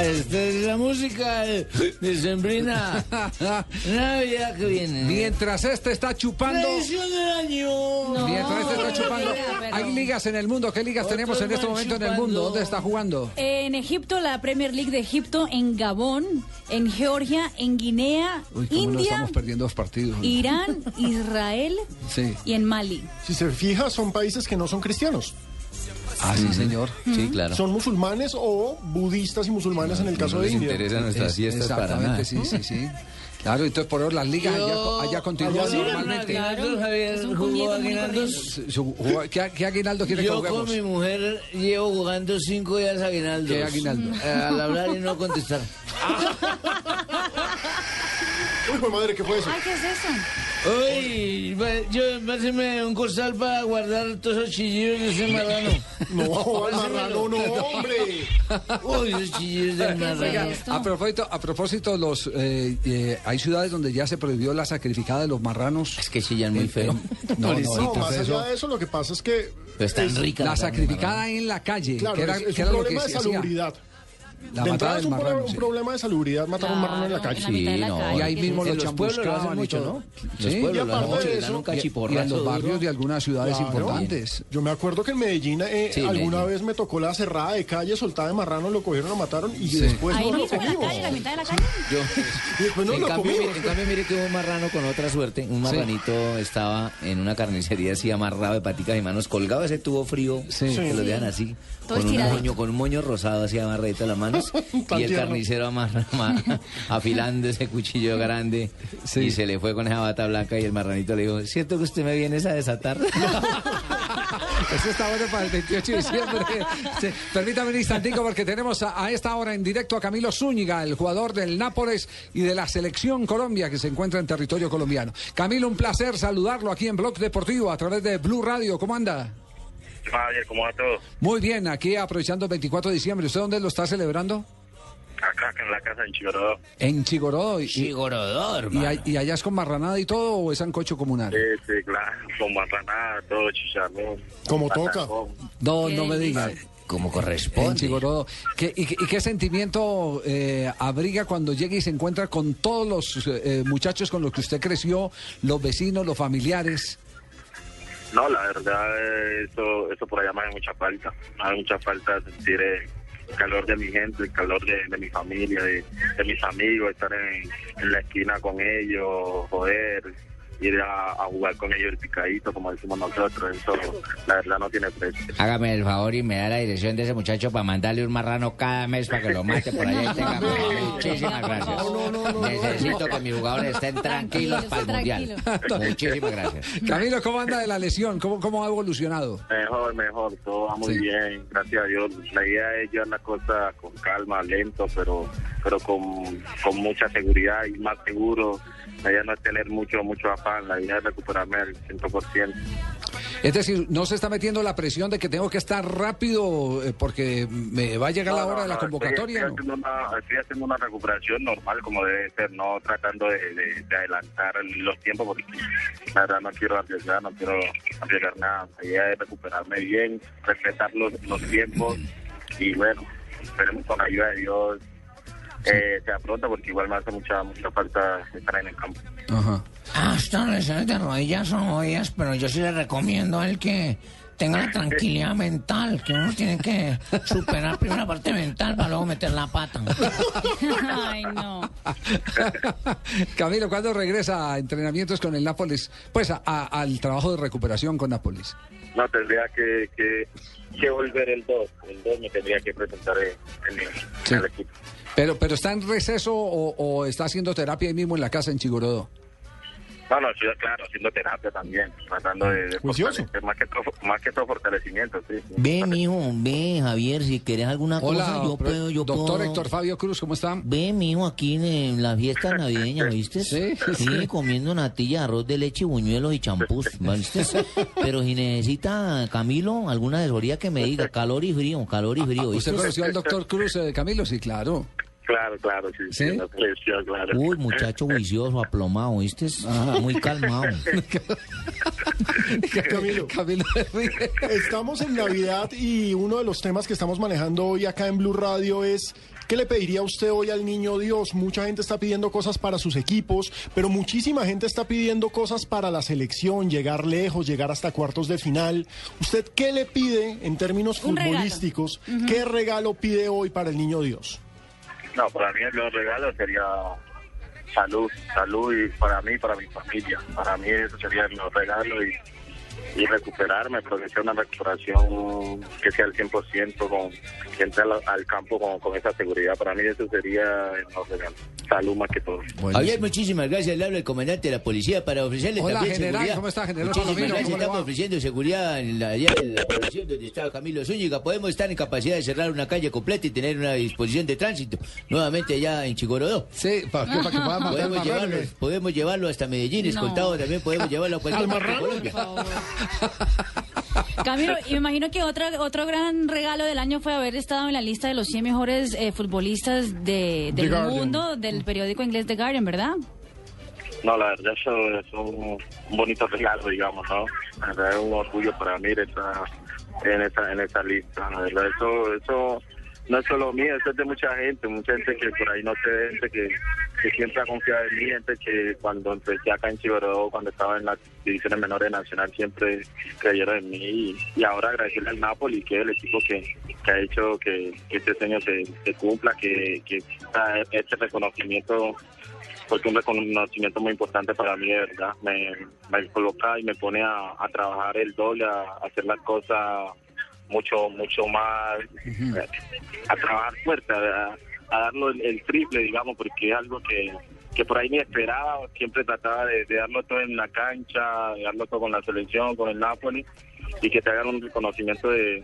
Esta es la música de Sembrina. Navidad que viene. Mientras este está chupando. Del año. Mientras este está chupando. Hay ligas en el mundo. ¿Qué ligas tenemos en este momento en el mundo? ¿Dónde está jugando? En Egipto, la Premier League de Egipto, en Gabón, en Georgia, en Guinea, Uy, cómo no India, estamos perdiendo dos partidos. Irán, Israel Sí. y en Mali. Si se fija, son países que no son cristianos. Ah, sí, señor. Sí, claro. Son musulmanes o budistas y musulmanes en el caso de les India. interesan nuestras Es- fiestas para exactamente, nada. sí, sí, sí. Claro, entonces por ahora las ligas allá, allá continúan normalmente. Aguinaldos, Javier, Es un jugó puñeto muy aguinaldos. Su- su- jugó- ¿Qué, qué aguinaldo quiere que Yo juguemos? con mi mujer llevo jugando cinco días aguinaldos. ¿Qué aguinaldo? Eh, Al hablar y no contestar. Uy, pues madre, ¿qué fue eso? Ay, ¿qué es eso? Uy, va- yo, páseme un costal para guardar todos esos chillidos de ese marrano. No, al marrano no, hombre. Uy, esos chillidos del marrano. A propósito, a propósito los, eh, eh, hay ciudades donde ya se prohibió la sacrificada de los marranos. Es que chillan muy feo. No, no, No, entonces más allá eso- de eso, lo que pasa es que. Pero están es- ricas. la sacrificada en la calle, Claro, que era, es, es que un era lo que de se hacía. La de entrada es un, marrano. pro- un sí. problema de salubridad matar a un marrano en la calle. en la de la no. calle. Y ahí mismo En lo los pueblos lo hacen y mucho. ¿no? Sí. Los pueblos Y lo hacen aparte mucho, de eso- un Y en los barrios de algunas ciudades Claro. importantes. Yo me acuerdo que en Medellín eh, Sí, alguna Medellín. vez me tocó la cerrada de calle, soltada de marrano, lo cogieron, lo mataron y Sí. después Ahí no lo mismo, en la comimos. calle, la mitad de la calle. Yo, Y después no en, lo cambio, comimos. mire, en cambio, mire que un marrano con otra suerte, un marranito estaba en una carnicería así amarrado de paticas y manos, colgado ese tubo frío, Sí. que lo Sí. dejan así, con un, moño, con un moño rosado así amarradito a las manos, y el carnicero amarra, ama- afilando ese cuchillo grande, Sí. y se le fue con esa bata blanca y el marranito le dijo, ¿cierto que usted me viene a desatar? Eso está bueno para el 28 de diciembre. Sí, Permítame un instantico porque tenemos a, a esta hora en directo a Camilo Zúñiga, el jugador del Nápoles y de la selección Colombia que se encuentra en territorio colombiano. Camilo, un placer saludarlo aquí en Blog Deportivo a través de Blue Radio. ¿Cómo anda? Javier, ¿cómo va todo? Muy bien, aquí aprovechando el 24 de diciembre. ¿Usted dónde lo está celebrando? Acá, acá en la casa en Chigorodó. En Chigorodó. Y, Chigorodó, y, hermano. ay- y allá es con marranada y todo o es sancocho comunal? Sí, sí, claro, con marranada, todo chicharrón. Como toca. No, no me diga. Como En corresponde. Chigorodó. ¿Qué, y, qué- y qué sentimiento eh, abriga cuando llega y se encuentra con todos los eh, muchachos con los que usted creció, los vecinos, los familiares? No, la verdad, eh, eso, eso por allá me hace mucha falta. Me hace mucha falta sentir eh, el calor de mi gente, el calor de, mi familia, de, de mis amigos, estar en, en la esquina con ellos, joder, ir a, a jugar con ellos el picadito, como decimos nosotros. Eso, la verdad, no tiene precio. Hágame el favor y me da la dirección de ese muchacho para mandarle un marrano cada mes para que lo mate por allá y tenga Muchísimas gracias. Necesito que mis jugadores estén tranquilos para el mundial. Muchísimas gracias. Camilo, ¿cómo anda de la lesión? ¿Cómo, cómo ha evolucionado? Mejor, mejor, todo va muy Sí. bien, gracias a Dios. La idea es llevar la cosa con calma, lento, pero pero con, con mucha seguridad y más seguro. La idea no es tener mucho mucho afán, la idea es recuperarme al 100%. Es decir, no se está metiendo la presión de que tengo que estar rápido eh, porque me va a llegar la No, hora no, de la convocatoria. Estoy, estoy haciendo una, estoy haciendo una recuperación normal como debe ser, no tratando de, de- de adelantar los tiempos porque la verdad no quiero arriesgar, no quiero arriesgar nada. La idea es recuperarme bien, respetar los, los tiempos y bueno, esperemos con la ayuda de Dios eh, sea pronto porque igual me hace mucha mucha falta estar en el campo. Ajá. Ah, estas lesiones de rodillas son jodidas, pero yo sí le recomiendo a él que tenga la tranquilidad mental, que uno tiene que superar primero la parte mental para luego meter la pata. Ay, no. Camilo, ¿cuándo regresa a entrenamientos con el Nápoles? Pues a- a- al trabajo de recuperación con Nápoles. No, tendría que, que, que volver el 2, el 2 me tendría que presentar en, en el- Sí. en el equipo. Pero, pero ¿está en receso o, o está haciendo terapia ahí mismo en la casa en Chigorodó? No, no, claro, haciendo terapia también, tratando de, de más que, todo, más que todo fortalecimiento, sí. sí. Ve, mijo, ve, Javier, si querés alguna Hola, cosa, yo puedo, yo doctor puedo- Héctor Fabio Cruz, ¿cómo está? Ve, mijo, aquí en, en la fiesta navideña, ¿viste? Sí, sí. comiendo natilla, arroz de leche, buñuelos y champús, ¿viste? Pero si necesita, Camilo, alguna asesoría que me diga, calor y frío, calor y frío, ¿viste? ¿Usted conoció al doctor Cruz, eh, Camilo? Sí, claro. Claro, claro, sí, sí, claro. Uy, muchacho juicioso, aplomado, ¿viste? Muy calmado. Camilo, estamos en Navidad y uno de los temas que estamos manejando hoy acá en Blue Radio es ¿qué le pediría usted hoy al niño Dios? Mucha gente está pidiendo cosas para sus equipos, pero muchísima gente está pidiendo cosas para la selección, llegar lejos, llegar hasta cuartos de final. ¿Usted qué le pide en términos Un regalo. futbolísticos? ¿Qué regalo pide hoy para el niño Dios? No, para mí el regalo sería salud, salud y para mí, para mi familia. Para mí eso sería el regalo y, y recuperarme, porque sea una recuperación que sea al 100%, con, que entre al, al campo con, con esa seguridad. Para mí eso sería el regalo. Salud más que todo. Javier, muchísimas gracias. Le habla el comandante de la policía para ofrecerle Hola, también general, seguridad. ¿cómo está, general Muchísimas Palomino? gracias. ¿Cómo le Estamos ofreciendo seguridad en la, allá en la población donde está Camilo Zúñiga. Podemos estar en capacidad de cerrar una calle completa y tener una disposición de tránsito nuevamente allá en Chigorodó. Sí, para que, para que puedan matar podemos llevarlo, podemos llevarlo hasta Medellín, No. escoltado también podemos llevarlo a cualquier Al parte de Colombia. Camilo, y me imagino que otro, otro gran regalo del año fue haber estado en la lista de los 100 mejores eh, futbolistas de, The del Guardian. mundo del periódico inglés The Guardian, ¿verdad? No, la verdad eso es un, un bonito regalo, digamos, ¿no? La verdad es un orgullo para mí estar en esa, en esa lista. La verdad, eso, eso no es solo mío, eso es de mucha gente, mucha gente que por ahí no sé, gente que, siempre ha confiado en mí, gente que cuando empecé acá en Chigorodó, cuando estaba en las divisiones menores Nacional, siempre creyeron en mí y, ahora agradecerle al Napoli, que el equipo que, que ha hecho que, este sueño se, se cumpla, que, que este reconocimiento porque un reconocimiento muy importante para mí, de verdad. Me, coloca y me pone a, trabajar el doble, a hacer las cosas mucho, mucho más, a trabajar fuerte, a, a darlo el, el triple, digamos, porque es algo que, que por ahí ni esperaba. Siempre trataba de, de darlo todo en la cancha, de darlo todo con la selección, con el Napoli, y que te hagan un reconocimiento de,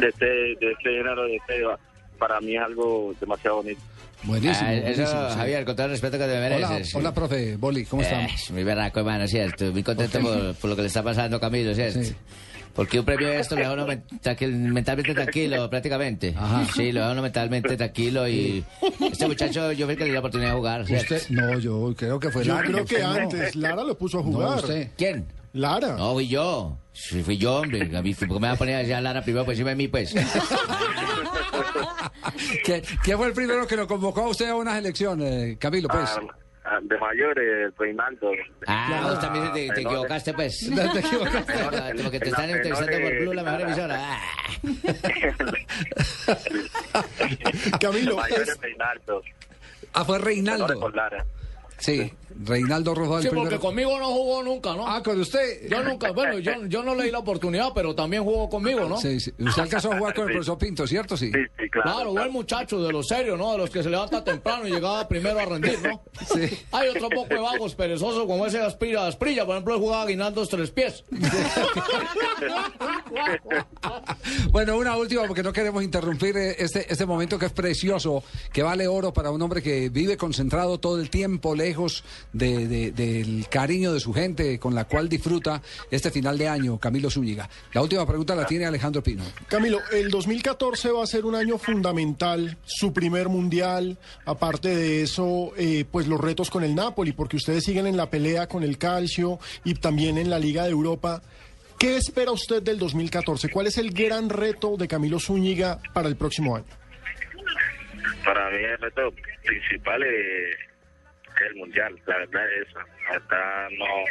de, este, de este género, de este, para mí es algo demasiado bonito. Buenísimo. Ah, eso, buenísimo, sí. Javier, con todo el respeto que te Hola, mereces. hola, profe Boli, ¿cómo? Eh, muy berraco, hermano, cierto. Muy contento por, por lo que le está pasando a Camilo, ¿cierto? Porque un premio de esto le da a uno men- mentalmente tranquilo, prácticamente. Sí, lo da a uno mentalmente tranquilo y este muchacho yo creo que le dio la oportunidad de jugar, ¿cierto? Usted, no, yo creo que fue Yo Lara. creo que antes Lara lo puso a jugar. usted. ¿Quién? Lara. No, fui yo. Sí, fui yo, hombre. A mí, ¿Por qué me va a poner allá Lara primero por encima de mí, pues? ¿Qué, qué fue el primero que lo convocó a usted a unas elecciones, Camilo? Pues. Ah, de mayor, eh, Reinaldo. Ah, vos también te, te equivocaste, pues. No te equivocaste. Porque te están entrevistando por Blue, la mejor emisora. Ah. Camilo, mayor es Reinaldo. Ah, fue Reinaldo. Menores. Sí, Reinaldo Rojo Sí, porque primero. conmigo no jugó nunca, ¿no? Ah, con usted. Yo nunca, bueno, yo, yo no le di la oportunidad, pero también jugó conmigo, ¿no? Sí, sí. Usted alcanzó a jugar con el profesor Pinto, ¿cierto? Sí. Claro, buen muchacho, de los serios, ¿no? De los que se levanta temprano y llegaba primero a rendir, ¿no? Sí. Hay otro poco de vagos perezosos como ese Aspira, Asprilla, por ejemplo, él jugaba guinaldos tres pies. Bueno, una última, porque no queremos interrumpir eh, este, este momento que es precioso, que vale oro para un hombre que vive concentrado todo el tiempo, lejos de, de- del cariño de su gente, con la cual disfruta este final de año, Camilo Zúñiga. La última pregunta la tiene Alejandro Pino. Camilo, el 2014 va a ser un año fundamental, su primer mundial, aparte de eso, eh, pues los retos con el Napoli, porque ustedes siguen en la pelea con el Calcio y también en la Liga de Europa. ¿Qué espera usted del 2014? ¿Cuál es el gran reto de Camilo Zúñiga para el próximo año? Para mí el reto principal es el mundial, la verdad es. Hasta no.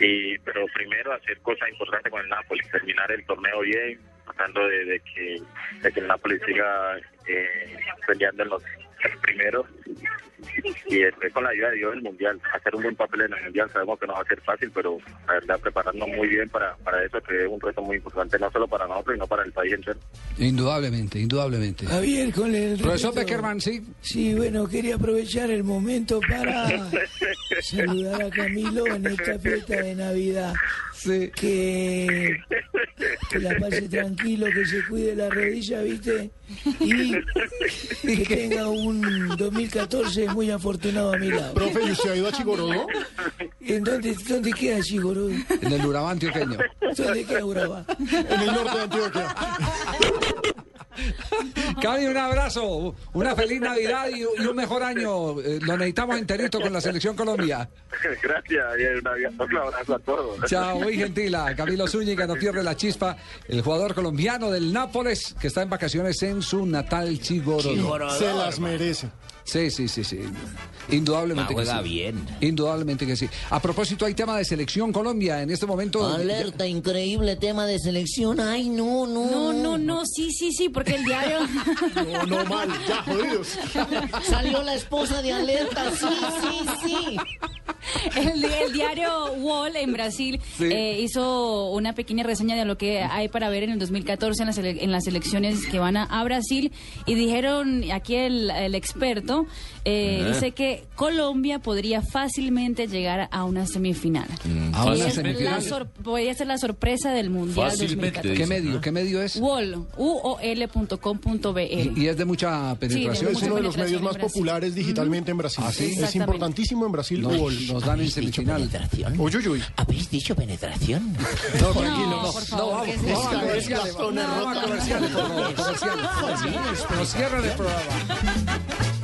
Y, pero primero hacer cosas importantes con el Napoli, terminar el torneo bien, tratando de, de que, de que el Napoli siga eh, peleando en los primeros y después con la ayuda de Dios el mundial, hacer un buen papel en el mundial. Sabemos que no va a ser fácil, pero la verdad prepararnos muy bien para, para eso, que es un reto muy importante, no solo para nosotros, sino para el país entero. Indudablemente, indudablemente. Javier, con el Profesor Beckerman, sí. Sí, bueno, quería aprovechar el momento para saludar a Camilo en esta fiesta de Navidad. Que, que la pase tranquilo, que se cuide la rodilla, ¿viste? Y que tenga un 2014 muy afortunado a mi lado. Profe, ¿y usted ha ido a Chigorodó? ¿En dónde, dónde queda Chigorodó? En el Urabá antioqueño. ¿Dónde queda Urabá? En el norte de Antioquia. Cami, un abrazo, una feliz Navidad y, y un mejor año. Eh, lo necesitamos enterito con la Selección Colombia. Gracias y un abrazo a todos. Chao, muy gentila. Camilo Zúñiga no pierde la chispa. El jugador colombiano del Nápoles que está en vacaciones en su natal Chigorolo. Se las merece. Sí, sí, sí, sí. Indudablemente Ma, que juega sí. bien. Indudablemente que sí. A propósito, hay tema de selección Colombia en este momento. Alerta, increíble tema de selección. Ay, no, no. No, no, no, sí, sí, sí, porque el diario. No, no, mal, ya, jodidos. Salió la esposa de alerta, sí, sí, sí. El, el diario Wall en Brasil Sí. eh, hizo una pequeña reseña de lo que hay para ver en el 2014 en las, ele- en las elecciones que van a, a Brasil y dijeron, aquí el, el experto eh, dice que Colombia podría fácilmente llegar a una semifinal. Sor- podría ser la sorpresa del Mundial Fácilmente, 2014. ¿Qué medio? ¿Qué medio es? Wall, uol.com.be. Y, y es de mucha penetración. Es uno de los medios más populares digitalmente en Brasil. ¿Ah, sí? Es importantísimo en Brasil. Nos- UOL. nos dan en semifinal. Uy, uy, uy. ¿Habéis dicho penetración? No, tranquilo, no. por No, favor, vamos, No, vamos a Herrota. comerciales, por favor, comerciales. Nos cierran el programa.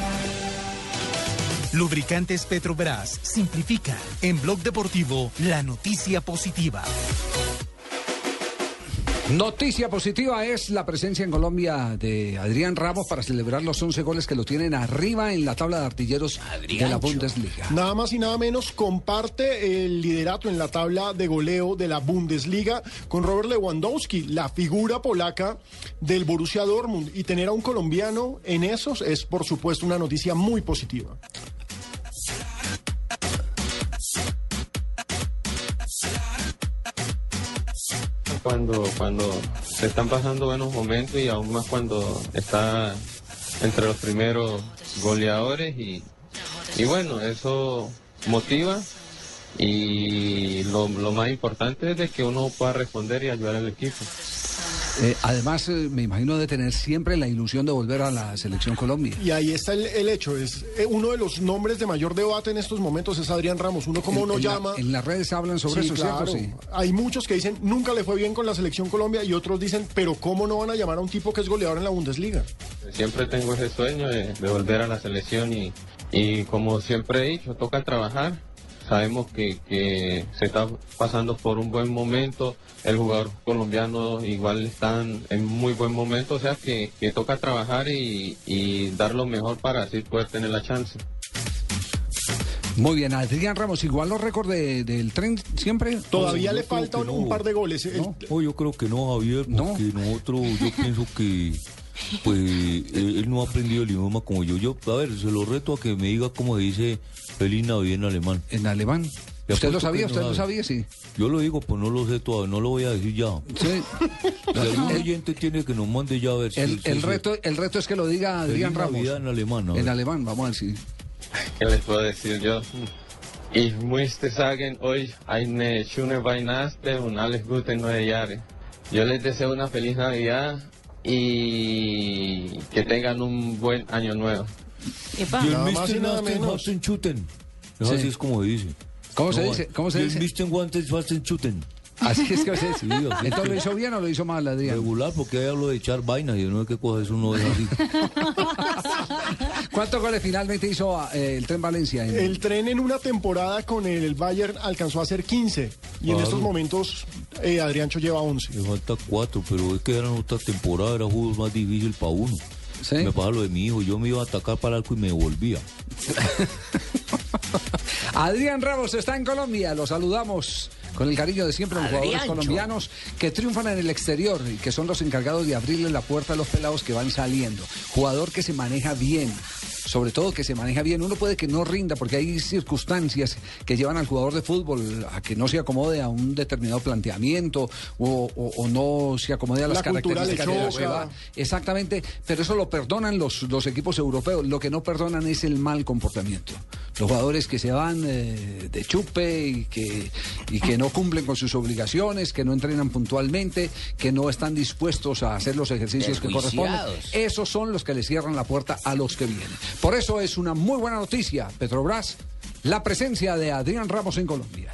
Lubricantes Petrobras simplifica en Blog Deportivo la noticia positiva. Noticia positiva es la presencia en Colombia de Adrián Ramos para celebrar los 11 goles que lo tienen arriba en la tabla de artilleros de la Bundesliga. Nada más y nada menos comparte el liderato en la tabla de goleo de la Bundesliga con Robert Lewandowski, la figura polaca del Borussia Dortmund. Y tener a un colombiano en esos es, por supuesto, una noticia muy positiva. Cuando, cuando se están pasando buenos momentos y aún más cuando está entre los primeros goleadores y, y bueno, eso motiva y lo, lo más importante es de que uno pueda responder y ayudar al equipo. Eh, además, eh, me imagino de tener siempre la ilusión de volver a la selección Colombia. Y ahí está el, el hecho. Es eh, uno de los nombres de mayor debate en estos momentos es Adrián Ramos. Uno como uno en la- llama. en las redes hablan sobre Sí, eso, ¿cierto? claro. Sí. Hay muchos que dicen nunca le fue bien con la selección Colombia y otros dicen, pero cómo no van a llamar a un tipo que es goleador en la Bundesliga. Siempre tengo ese sueño de, de volver a la selección y, y como siempre he dicho, toca trabajar. Sabemos que, que se está pasando por un buen momento, el jugador colombiano igual están en muy buen momento, o sea que, que toca trabajar y, y dar lo mejor para así poder tener la chance. Muy bien, Adrián Ramos, igual los récords de- del tren siempre. Todavía ¿O- le falta un, un par de goles. No, yo creo que no, Javier, porque nosotros, yo pienso que pues él, él no ha aprendido el idioma como yo. Yo, a ver, se lo reto a que me diga cómo dice Feliz Navidad en alemán. ¿En alemán? Te ¿Usted lo sabía? ¿Usted lo sabía? Sí. Yo lo digo, pues no lo sé todavía, no lo voy a decir ya. Sí. Si algún oyente tiene que nos mande ya a ver si- El, si- el si- reto, el reto es que lo diga Adrián Feliz Ramos. Navidad en alemán. a ver. En alemán, vamos a ver si. ¿Qué les puedo decir yo? Ich möchte sagen euch eine schöne Weihnachten und alles Gute neue Jahre. Yo les deseo una feliz Navidad y que tengan un buen año nuevo. Epa. Y el Mr. Hasten Chuten. Sí. Así es como dice. ¿Cómo se No, dice? ¿Cómo se y el dice? Mr. Guantes Hasten Chuten. Así es que se dice. Es Entonces, que- ¿lo hizo bien o lo hizo mal, Adrián? Regular, porque ahí hablo de echar vainas y yo no sé qué cosa eso no es así. ¿Cuántos goles finalmente hizo eh, el Tren Valencia? en- El tren en una temporada con el Bayern alcanzó a hacer 15 y en Claro. estos momentos eh, Adriancho lleva 11. Me falta cuatro, pero es que eran otra temporada, era juego más difícil para uno. Me pasa lo de mi hijo, yo me iba a atacar para el arco y me devolvía. Adrián Ramos está en Colombia, lo saludamos con el cariño de siempre a los jugadores colombianos que triunfan en el exterior y que son los encargados de abrirle la puerta a los pelados que van saliendo. Jugador que se maneja bien, sobre todo que se maneja bien. Uno puede que no rinda porque hay circunstancias que llevan al jugador de fútbol a que no se acomode a un determinado planteamiento o, o- o no se acomode a las La características de la nueva. Exactamente, pero eso lo perdonan los, los equipos europeos. Lo que no perdonan es el mal comportamiento. Los jugadores que se van eh, de chupe y que, y que no cumplen con sus obligaciones, que no entrenan puntualmente, que no están dispuestos a hacer los ejercicios que corresponden. Esos son los que le cierran la puerta a los que vienen. Por eso es una muy buena noticia, Petrobras, la presencia de Adrián Ramos en Colombia.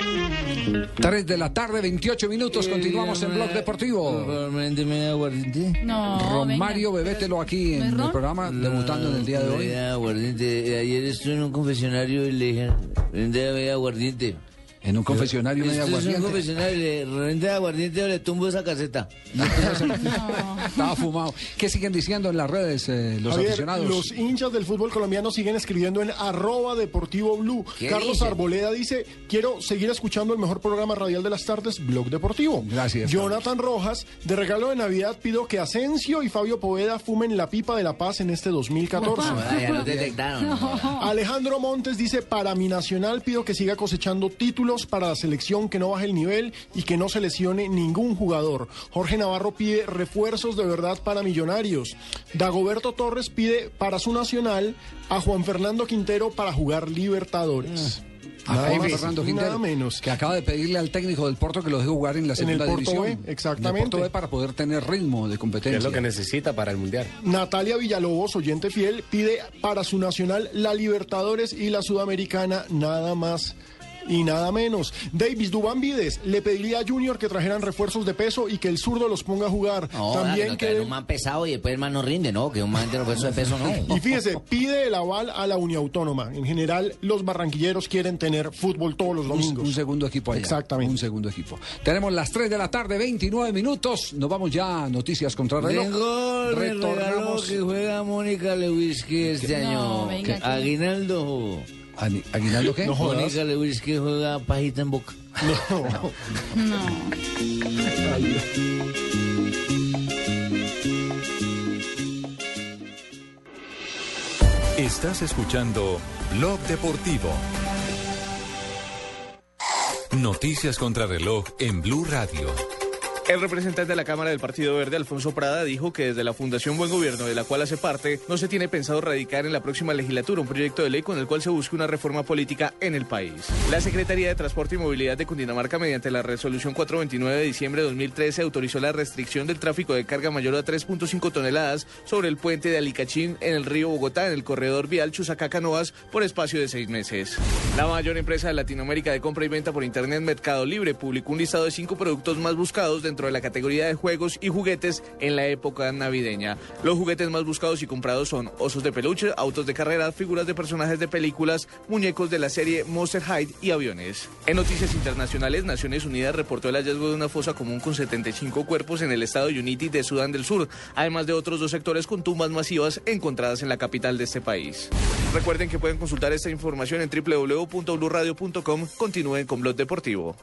3 de la tarde, 28 minutos. Continuamos en Blog Deportivo. No, Romario, bebételo aquí en el programa, debutando en el día de hoy. Aguardiente. Ayer estuve en un confesionario y le dije, vende vea aguardiente. En un confesionario media Esto es un aguardiente. confesionario, le vende aguardiente o le tumbo esa caseta. Estaba fumado. ¿Qué siguen diciendo en las redes eh, los Javier, aficionados? los hinchas del fútbol colombiano siguen escribiendo en arroba deportivo blue. ¿Qué Carlos? Arboleda dice, quiero seguir escuchando el mejor programa radial de las tardes, Blog Deportivo. Gracias. Jonathan Rojas, de regalo de Navidad pido que Asensio y Fabio Poveda fumen la pipa de la paz en este 2014. Ah, ya lo detectaron. Alejandro Montes dice, para mi nacional pido que siga cosechando títulos para la selección, que no baje el nivel y que no se lesione ningún jugador. Jorge Navarro pide refuerzos de verdad para millonarios. Dagoberto Torres pide para su nacional a Juan Fernando Quintero para jugar Libertadores. A Nada más, Fernando nada Quintero, menos. que acaba de pedirle al técnico del Porto que lo deje jugar en la En el segunda Porto división. B, En el exactamente. Porto B para poder tener ritmo de competencia. Es lo que necesita para el Mundial. Natalia Villalobos, oyente fiel, pide para su nacional la Libertadores y la Sudamericana, nada más y nada menos. Davis Dubán Vides le pediría a Junior que trajeran refuerzos de peso y que el zurdo los ponga a jugar. No, También no que un man pesado y después el man no rinde, ¿no? Que un man de los pesos de peso no. y fíjese, pide el aval a la Uniautónoma. En general, los barranquilleros quieren tener fútbol todos los domingos. un segundo equipo allá. Exactamente. Un segundo equipo. Tenemos las 3 de la tarde, 29 minutos. Nos vamos ya a noticias contra reloj. El regalo Retornamos. que juega Mónica Lewinsky este año. venga. Aguinaldo. ¿Aguinaldo qué? No jodas. Mónica Lewinsky juega pajita en boca. Estás escuchando Blog Deportivo. Noticias contra reloj en Blue Radio. El representante de la Cámara del Partido Verde, Alfonso Prada, dijo que desde la Fundación Buen Gobierno, de la cual hace parte, no se tiene pensado radicar en la próxima legislatura un proyecto de ley con el cual se busque una reforma política en el país. La Secretaría de Transporte y Movilidad de Cundinamarca, mediante la resolución 429 de diciembre de 2013, autorizó la restricción del tráfico de carga mayor a 3.5 toneladas sobre el puente de Alicachín en el río Bogotá, en el corredor vial Chusacá-Canoas, por espacio de seis meses. La mayor empresa de Latinoamérica de compra y venta por Internet, Mercado Libre, publicó un listado de cinco productos más buscados dentro de la categoría de juegos y juguetes en la época navideña. Los juguetes más buscados y comprados son osos de peluche, autos de carrera, figuras de personajes de películas, muñecos de la serie Monster High y aviones. En noticias internacionales, Naciones Unidas reportó el hallazgo de una fosa común con 75 cuerpos en el estado Unity de Sudán del Sur, además de otros dos sectores con tumbas masivas encontradas en la capital de este país. Recuerden que pueden consultar esta información en www.bluradio.com. Continúen con Blog Deportivo.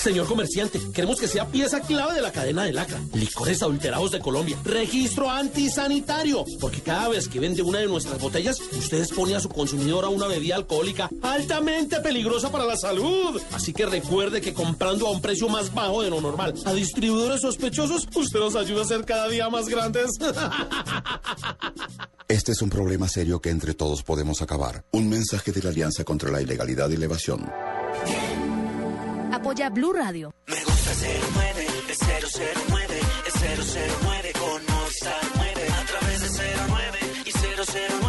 Señor comerciante, queremos que sea pieza clave de la cadena de lacra. Licores adulterados de Colombia. Registro antisanitario. Porque cada vez que vende una de nuestras botellas, usted expone a su consumidor a una bebida alcohólica altamente peligrosa para la salud. Así que recuerde que comprando a un precio más bajo de lo normal a distribuidores sospechosos, usted nos ayuda a ser cada día más grandes. Este es un problema serio que entre todos podemos acabar. Un mensaje de la Alianza contra la Ilegalidad y la Evasión. Apoya Blue Radio. Me gusta 09, es 009, es 009 con Movistar 9. A través de 09 y 009.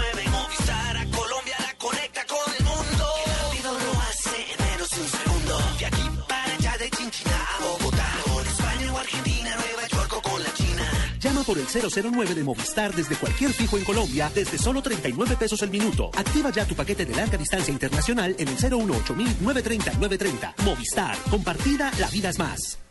Por el 009 de Movistar desde cualquier fijo en Colombia desde solo 39 pesos el minuto. Activa ya tu paquete de larga distancia internacional en el 018 930 930. Movistar. Compartida, la vida es más.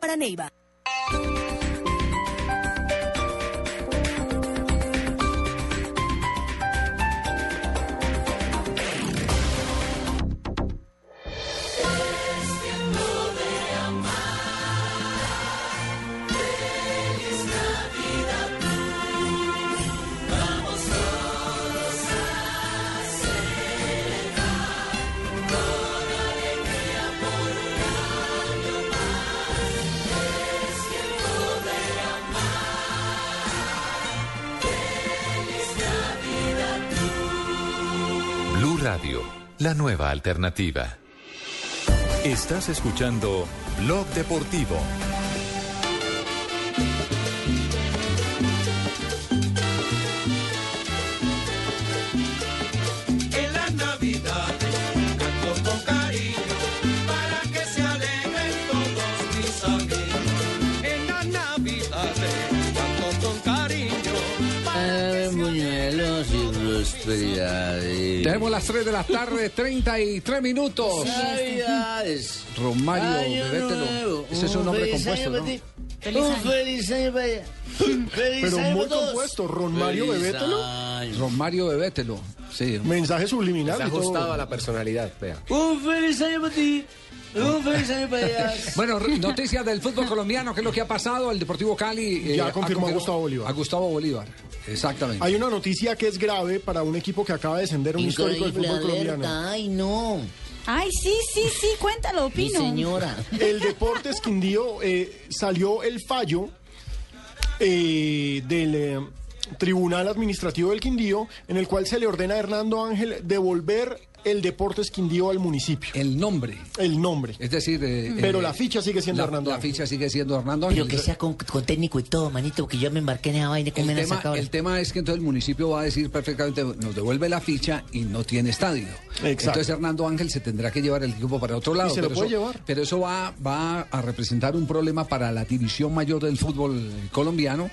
para Neiva. La nueva alternativa. Estás escuchando Blog Deportivo. Amigos. En las navidades canto con cariño. buñuelos y prosperidades. Tenemos las 3 de la tarde, 33 minutos. Navidades. Romario, bebételo. nuevo. Ese es un nombre feliz compuesto, año ¿no? para ti. Feliz un año. feliz año para ella. Feliz Pero año muy todos. compuesto, Ron Mario Feliz Bebételo. año. Ron Mario Bebételo. Sí. Mensaje subliminal. Está ajustado a la personalidad, vea. Un feliz año para ti. Un feliz año para ella. Bueno, noticias del fútbol colombiano, ¿qué es lo que ha pasado? El Deportivo Cali eh, Ya ha confirmó a Gustavo Bolívar. A Gustavo Bolívar, exactamente. Hay una noticia que es grave para un equipo que acaba de descender un histórico del fútbol colombiano. Ay, no. Ay, sí, sí, sí, cuéntalo, Mi Pino. señora. El Deportes Quindío eh, salió el fallo eh, del eh, Tribunal Administrativo del Quindío en el cual se le ordena a Hernando Ángel devolver el Deportes Quindío al municipio. El nombre. El nombre. Es decir, eh, Pero eh, la ficha sigue siendo la, Hernando la Ángel. ficha sigue siendo Hernando Pero Ángel. que sea con, con técnico y todo, manito, porque yo me embarqué en esa vaina. ¿Cómo El tema, el tema es que entonces el municipio va a decir perfectamente, nos devuelve la ficha y no tiene estadio. Entonces Hernando Ángel se tendrá que llevar el equipo para otro lado. Y se lo pero puede eso, llevar. Pero eso va, va a representar un problema para la división mayor del fútbol colombiano.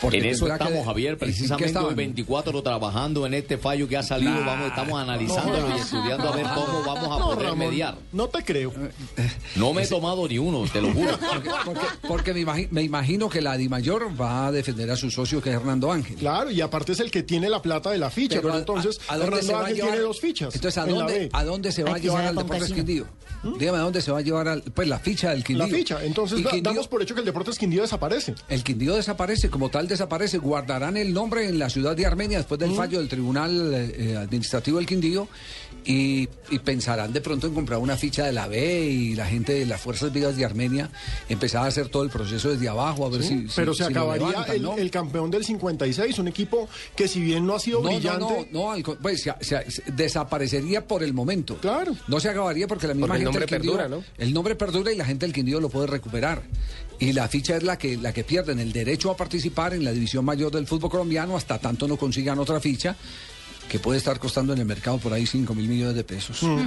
Porque en eso tendrá que- estamos, Javier, ¿en qué precisamente hoy estaban? 24 trabajando en este fallo que ha salido. Nah. vamos, estamos analizándolo y estudiando a ver cómo vamos a No, poder Ramón, mediar. No te creo. No me he tomado ni uno, te lo juro. Porque, porque- porque me, imagi- me imagino que la DIMAYOR va a defender a su socio que es Hernando Ángel. Claro, y aparte es el que tiene la plata de la ficha, pero, a- entonces a- ¿a dónde se Hernando va a Ángel llevar? tiene dos fichas. Entonces, ¿a dónde. ¿a dónde se va a llevar al Deportes. Quindío? Dígame, ¿a dónde se va a llevar al- pues, la ficha del Quindío? La ficha. Entonces Y da- Quindío- damos por hecho que el Deportes Quindío desaparece. El Quindío desaparece, como tal desaparece. Guardarán el nombre en la ciudad de Armenia después Mm. del fallo del Tribunal eh, eh, Administrativo del Quindío y, y pensarán de pronto en comprar una ficha de la B y la gente de las Fuerzas Vivas de Armenia empezar a hacer todo el proceso desde abajo a ver si, pero si- se si acabaría levantan, el, ¿no? el campeón del 56, un equipo que si bien no ha sido No, brillante, no, pues, se- se- se- desaparecería por el momento. Claro. No se acabaría porque la misma Porque el gente nombre del Quindío- perdura, ¿no? El nombre perdura y la gente del Quindío lo puede recuperar. Y la ficha es la que, la que pierden, el derecho a participar en la división mayor del fútbol colombiano hasta tanto no consigan otra ficha que puede estar costando en el mercado por ahí 5 mil millones de pesos. Mm.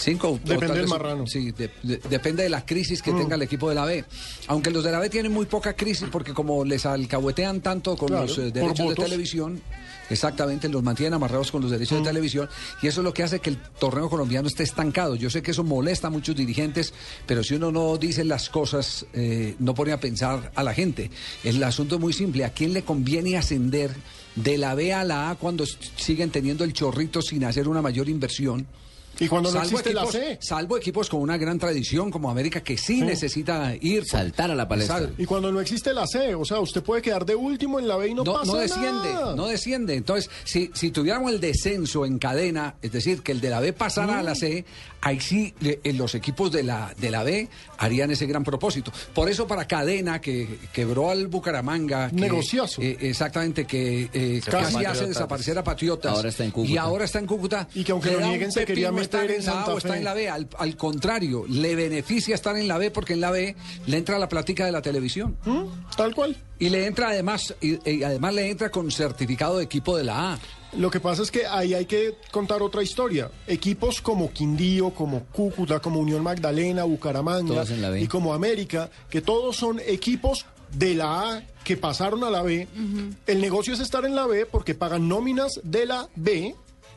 Cinco, Depende del marrano. Sí, de- de- depende de la crisis que Mm. tenga el equipo de la B. Aunque los de la B tienen muy poca crisis porque como les alcahuetean tanto con Claro, los eh, derechos de televisión, exactamente, los mantienen amarrados con los derechos Mm. de televisión y eso es lo que hace que el torneo colombiano esté estancado. Yo sé que eso molesta a muchos dirigentes, pero si uno no dice las cosas, eh, no pone a pensar a la gente. El asunto es muy simple. ¿A quién le conviene ascender de la B a la A cuando siguen teniendo el chorrito sin hacer una mayor inversión? Y cuando no Salvo existe la equipos- C. Salvo equipos con una gran tradición como América que sí, Sí. necesita ir. Saltar a la palestra. Sal- Y cuando no existe la C, o sea, usted puede quedar de último en la B y no, no, pasa no desciende, nada. no desciende. Entonces, si, si tuviéramos el descenso en cadena, es decir, que el de la B pasara a la C, ahí sí le- eh, los equipos de la, de la B harían ese gran propósito. Por eso para cadena, que quebró al Bucaramanga. que- Negociazo. eh, exactamente, que eh, casi hace desaparecer a Patriotas. Ahora está en Cúcuta. Y ahora está en Cúcuta. Y que aunque lo nieguen, se quería meter en la A Santa o está Fe. en la B. Al, al contrario, le beneficia estar en la B porque en la B le entra la plática de la televisión. Tal cual. Y le entra además, y, y además le entra con certificado de equipo de la A. Lo que pasa es que ahí hay que contar otra historia. Equipos como Quindío, como Cúcuta, como Unión Magdalena, Bucaramanga y como América, que todos son equipos de la A que pasaron a la B. El negocio es estar en la B porque pagan nóminas de la B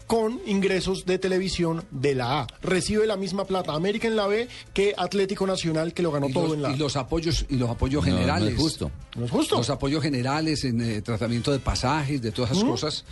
con ingresos de televisión de la A. Recibe la misma plata América en la B que Atlético Nacional que lo ganó todo los, en la A. y los apoyos y los apoyos No, no es generales. justo. ¿No es justo? Los apoyos generales en eh, tratamiento de pasajes, de todas esas cosas.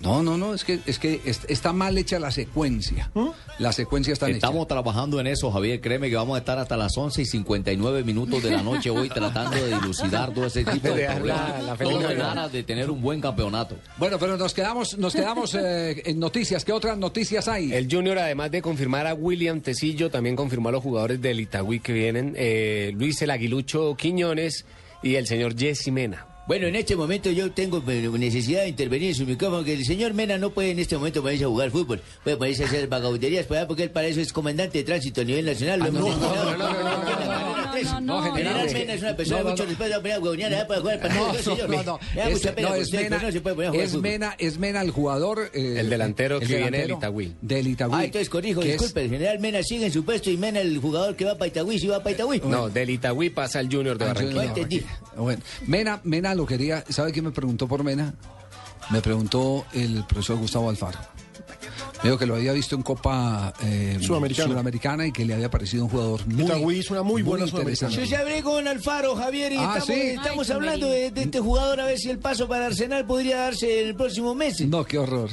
No, no, no, es que es que es- está mal hecha la secuencia. La secuencia está hecha. Estamos trabajando en eso, Javier. Créeme que vamos a estar hasta las 11 y 59 minutos de la noche hoy tratando de dilucidar todo ese tipo De de dejar la- problemas. la Todo en aras de tener un buen campeonato. Bueno, pero nos quedamos, nos quedamos eh, en noticias. ¿Qué otras noticias hay? El Junior, además de confirmar a William Tecillo, también confirmó a los jugadores del Itagüí que vienen, eh, Luis el Aguilucho Quiñones y el señor Jesse Mena. Bueno, en este momento yo tengo eh, necesidad de intervenir en su micrófono, que el señor Mena no puede en este momento ponerse a jugar fútbol, puede ponerse a hacer vagabunderías, porque él para eso es comandante de tránsito a nivel nacional. lo Ah, hemos no, mencionado. no, no, no, no, Tiene la tres. no, no, General general, Mena es una persona no, de no, mucho no. respeto, para poner a para jugar No, sé yo, no, no. No, es Mena, no se puede poner a jugar es. Mena, es Mena el jugador. eh, El delantero que viene del Itagüí. Del Itagüí. Ah, entonces corrijo, disculpe, el general Mena sigue en su puesto y Mena el jugador que va para Itagüí, sí va para Itagüí. No, del Itagüí pasa al Junior de Barranquilla. no. Bueno, Mena, Mena lo quería. ¿Sabe quién me preguntó por Mena? Me preguntó el profesor Gustavo Alfaro. Me dijo que lo había visto en Copa eh, Sudamericana. Sudamericana y que le había parecido un jugador muy, Itagüí hizo una muy buena interesante. Yo ya hablé con Alfaro, Javier, y Ah, estamos, ¿sí? estamos Ay, hablando de, de este jugador a ver si el paso para Arsenal podría darse en el próximo mes. No, qué horror.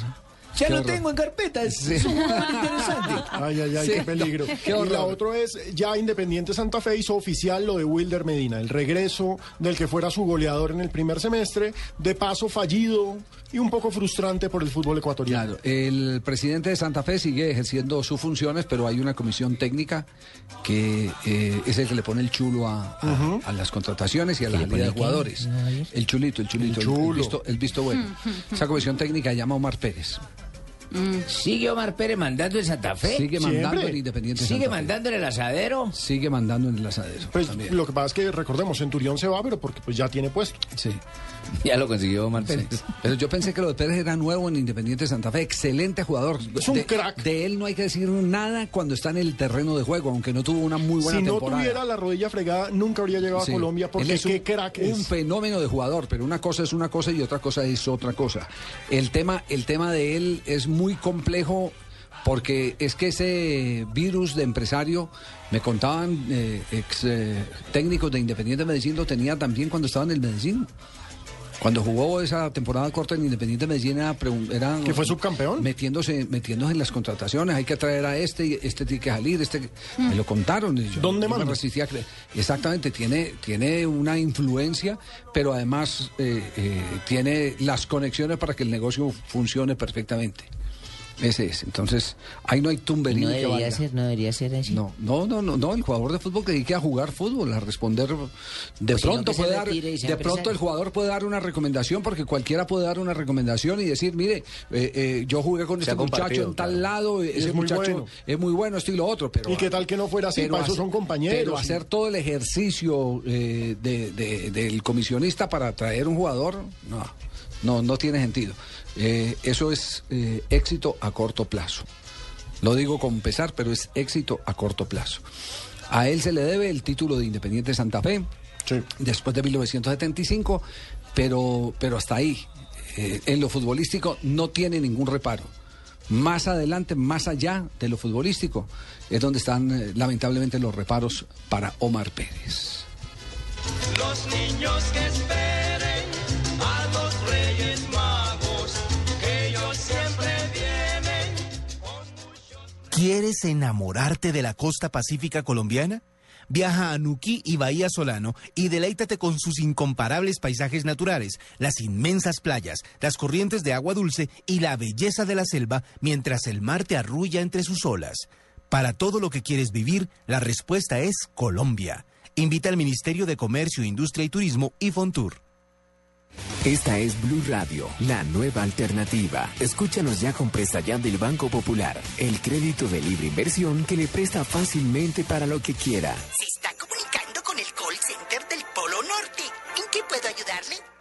Ya Qué lo horror. tengo en carpeta, es, Sí. es un jugador interesante. Ay, ay, ay, Sí, qué peligro. qué y la otra es, ya Independiente Santa Fe hizo oficial lo de Wilder Medina, el regreso del que fuera su goleador en el primer semestre, de paso fallido y un poco frustrante por el fútbol ecuatoriano. Claro, el presidente de Santa Fe sigue ejerciendo sus funciones, pero hay una comisión técnica que eh, es el que le pone el chulo a, a- a las contrataciones y a la le salida de jugadores. El chulito, el chulito, el, chulo. el visto, el visto bueno. Esa comisión técnica llama Omar Pérez. ¿Sigue Omar Pérez mandando en Santa Fe? Sigue Siempre. mandando en Independiente ¿Sigue Santa Fe. mandando en el asadero? Sigue mandando en el asadero. Pues también. lo que pasa es que recordemos, Centurión se va, pero porque pues ya tiene puesto. Sí. Ya lo consiguió Omar Sí. Pero yo pensé que lo de Pérez era nuevo en Independiente Santa Fe. Excelente jugador. Es un de, crack. De él no hay que decir nada cuando está en el terreno de juego, aunque no tuvo una muy buena si no temporada. tuviera la rodilla fregada, nunca habría llegado Sí. a Colombia Él porque es qué un, crack un es. fenómeno de jugador, pero una cosa es una cosa y otra cosa es otra cosa. El tema, el tema de él es muy complejo porque es que ese virus de empresario, me contaban eh, ex eh, técnicos de Independiente Medellín, lo tenía también cuando estaba en el Medellín. Cuando jugó esa temporada corta en Independiente Medellín era, ¿Que fue subcampeón? Metiéndose, metiéndose en las contrataciones, hay que traer a este, y este tiene que salir, este me lo contaron. y yo- ¿Dónde yo manda? resistía a creer. Exactamente, tiene, tiene una influencia, pero además eh, eh, tiene las conexiones para que el negocio funcione perfectamente. Ese es. Entonces, ahí no hay tumberín No que debería valga. ser, no debería ser así. No, no, no, no, no, el jugador de fútbol que dedique a jugar fútbol, a responder. De no, pronto que puede dar, de pronto el jugador puede dar una recomendación, porque cualquiera puede dar una recomendación y decir, mire, eh, eh, yo jugué con Se este ha muchacho en tal claro. lado, ese es muy muchacho bueno. es muy bueno, esto y lo otro, pero ¿Y qué tal que no fuera así? pero Para eso son compañeros. Pero hacer todo el ejercicio eh, de- de- del comisionista para traer un jugador, no, no, no tiene sentido. Eh, eso es eh, éxito a corto plazo. Lo digo con pesar, pero es éxito a corto plazo. A él se le debe el título de Independiente Santa Fe, después de 1975, pero, pero hasta ahí. Eh, en lo futbolístico no tiene ningún reparo. Más adelante, más allá de lo futbolístico, es donde están eh, lamentablemente los reparos para Omar Pérez. Los niños que esperen ¿Quieres enamorarte de la costa pacífica colombiana? Viaja a Nuquí y Bahía Solano y deleítate con sus incomparables paisajes naturales, las inmensas playas, las corrientes de agua dulce y la belleza de la selva mientras el mar te arrulla entre sus olas. Para todo lo que quieres vivir, la respuesta es Colombia. Invita al Ministerio de Comercio, Industria y Turismo y Fontur. Esta es Blue Radio, la nueva alternativa. Escúchanos ya con Presta Ya del Banco Popular, el crédito de libre inversión que le presta fácilmente para lo que quiera. Se está comunicando con el call center del Polo Norte. ¿En qué puedo ayudarle?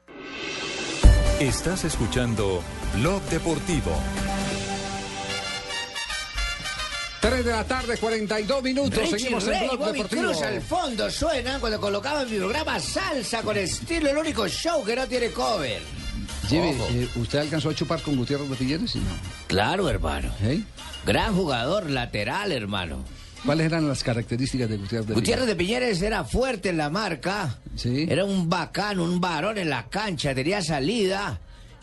Estás escuchando Blog Deportivo. 3 de la tarde, 42 minutos. Richie Seguimos en Blog Bobby Deportivo. Cruz al fondo suenan cuando colocaba en mi programa Salsa con estilo, el único show que no tiene cover. Jimmy, eh, ¿usted alcanzó a chupar con Gutiérrez de Figueres? No. Claro, hermano. Gran jugador lateral, hermano. ¿Cuáles eran las características de Gutiérrez de Gutiérrez de Piñeres era fuerte en la marca. Era un bacán, un varón en la cancha, tenía salida.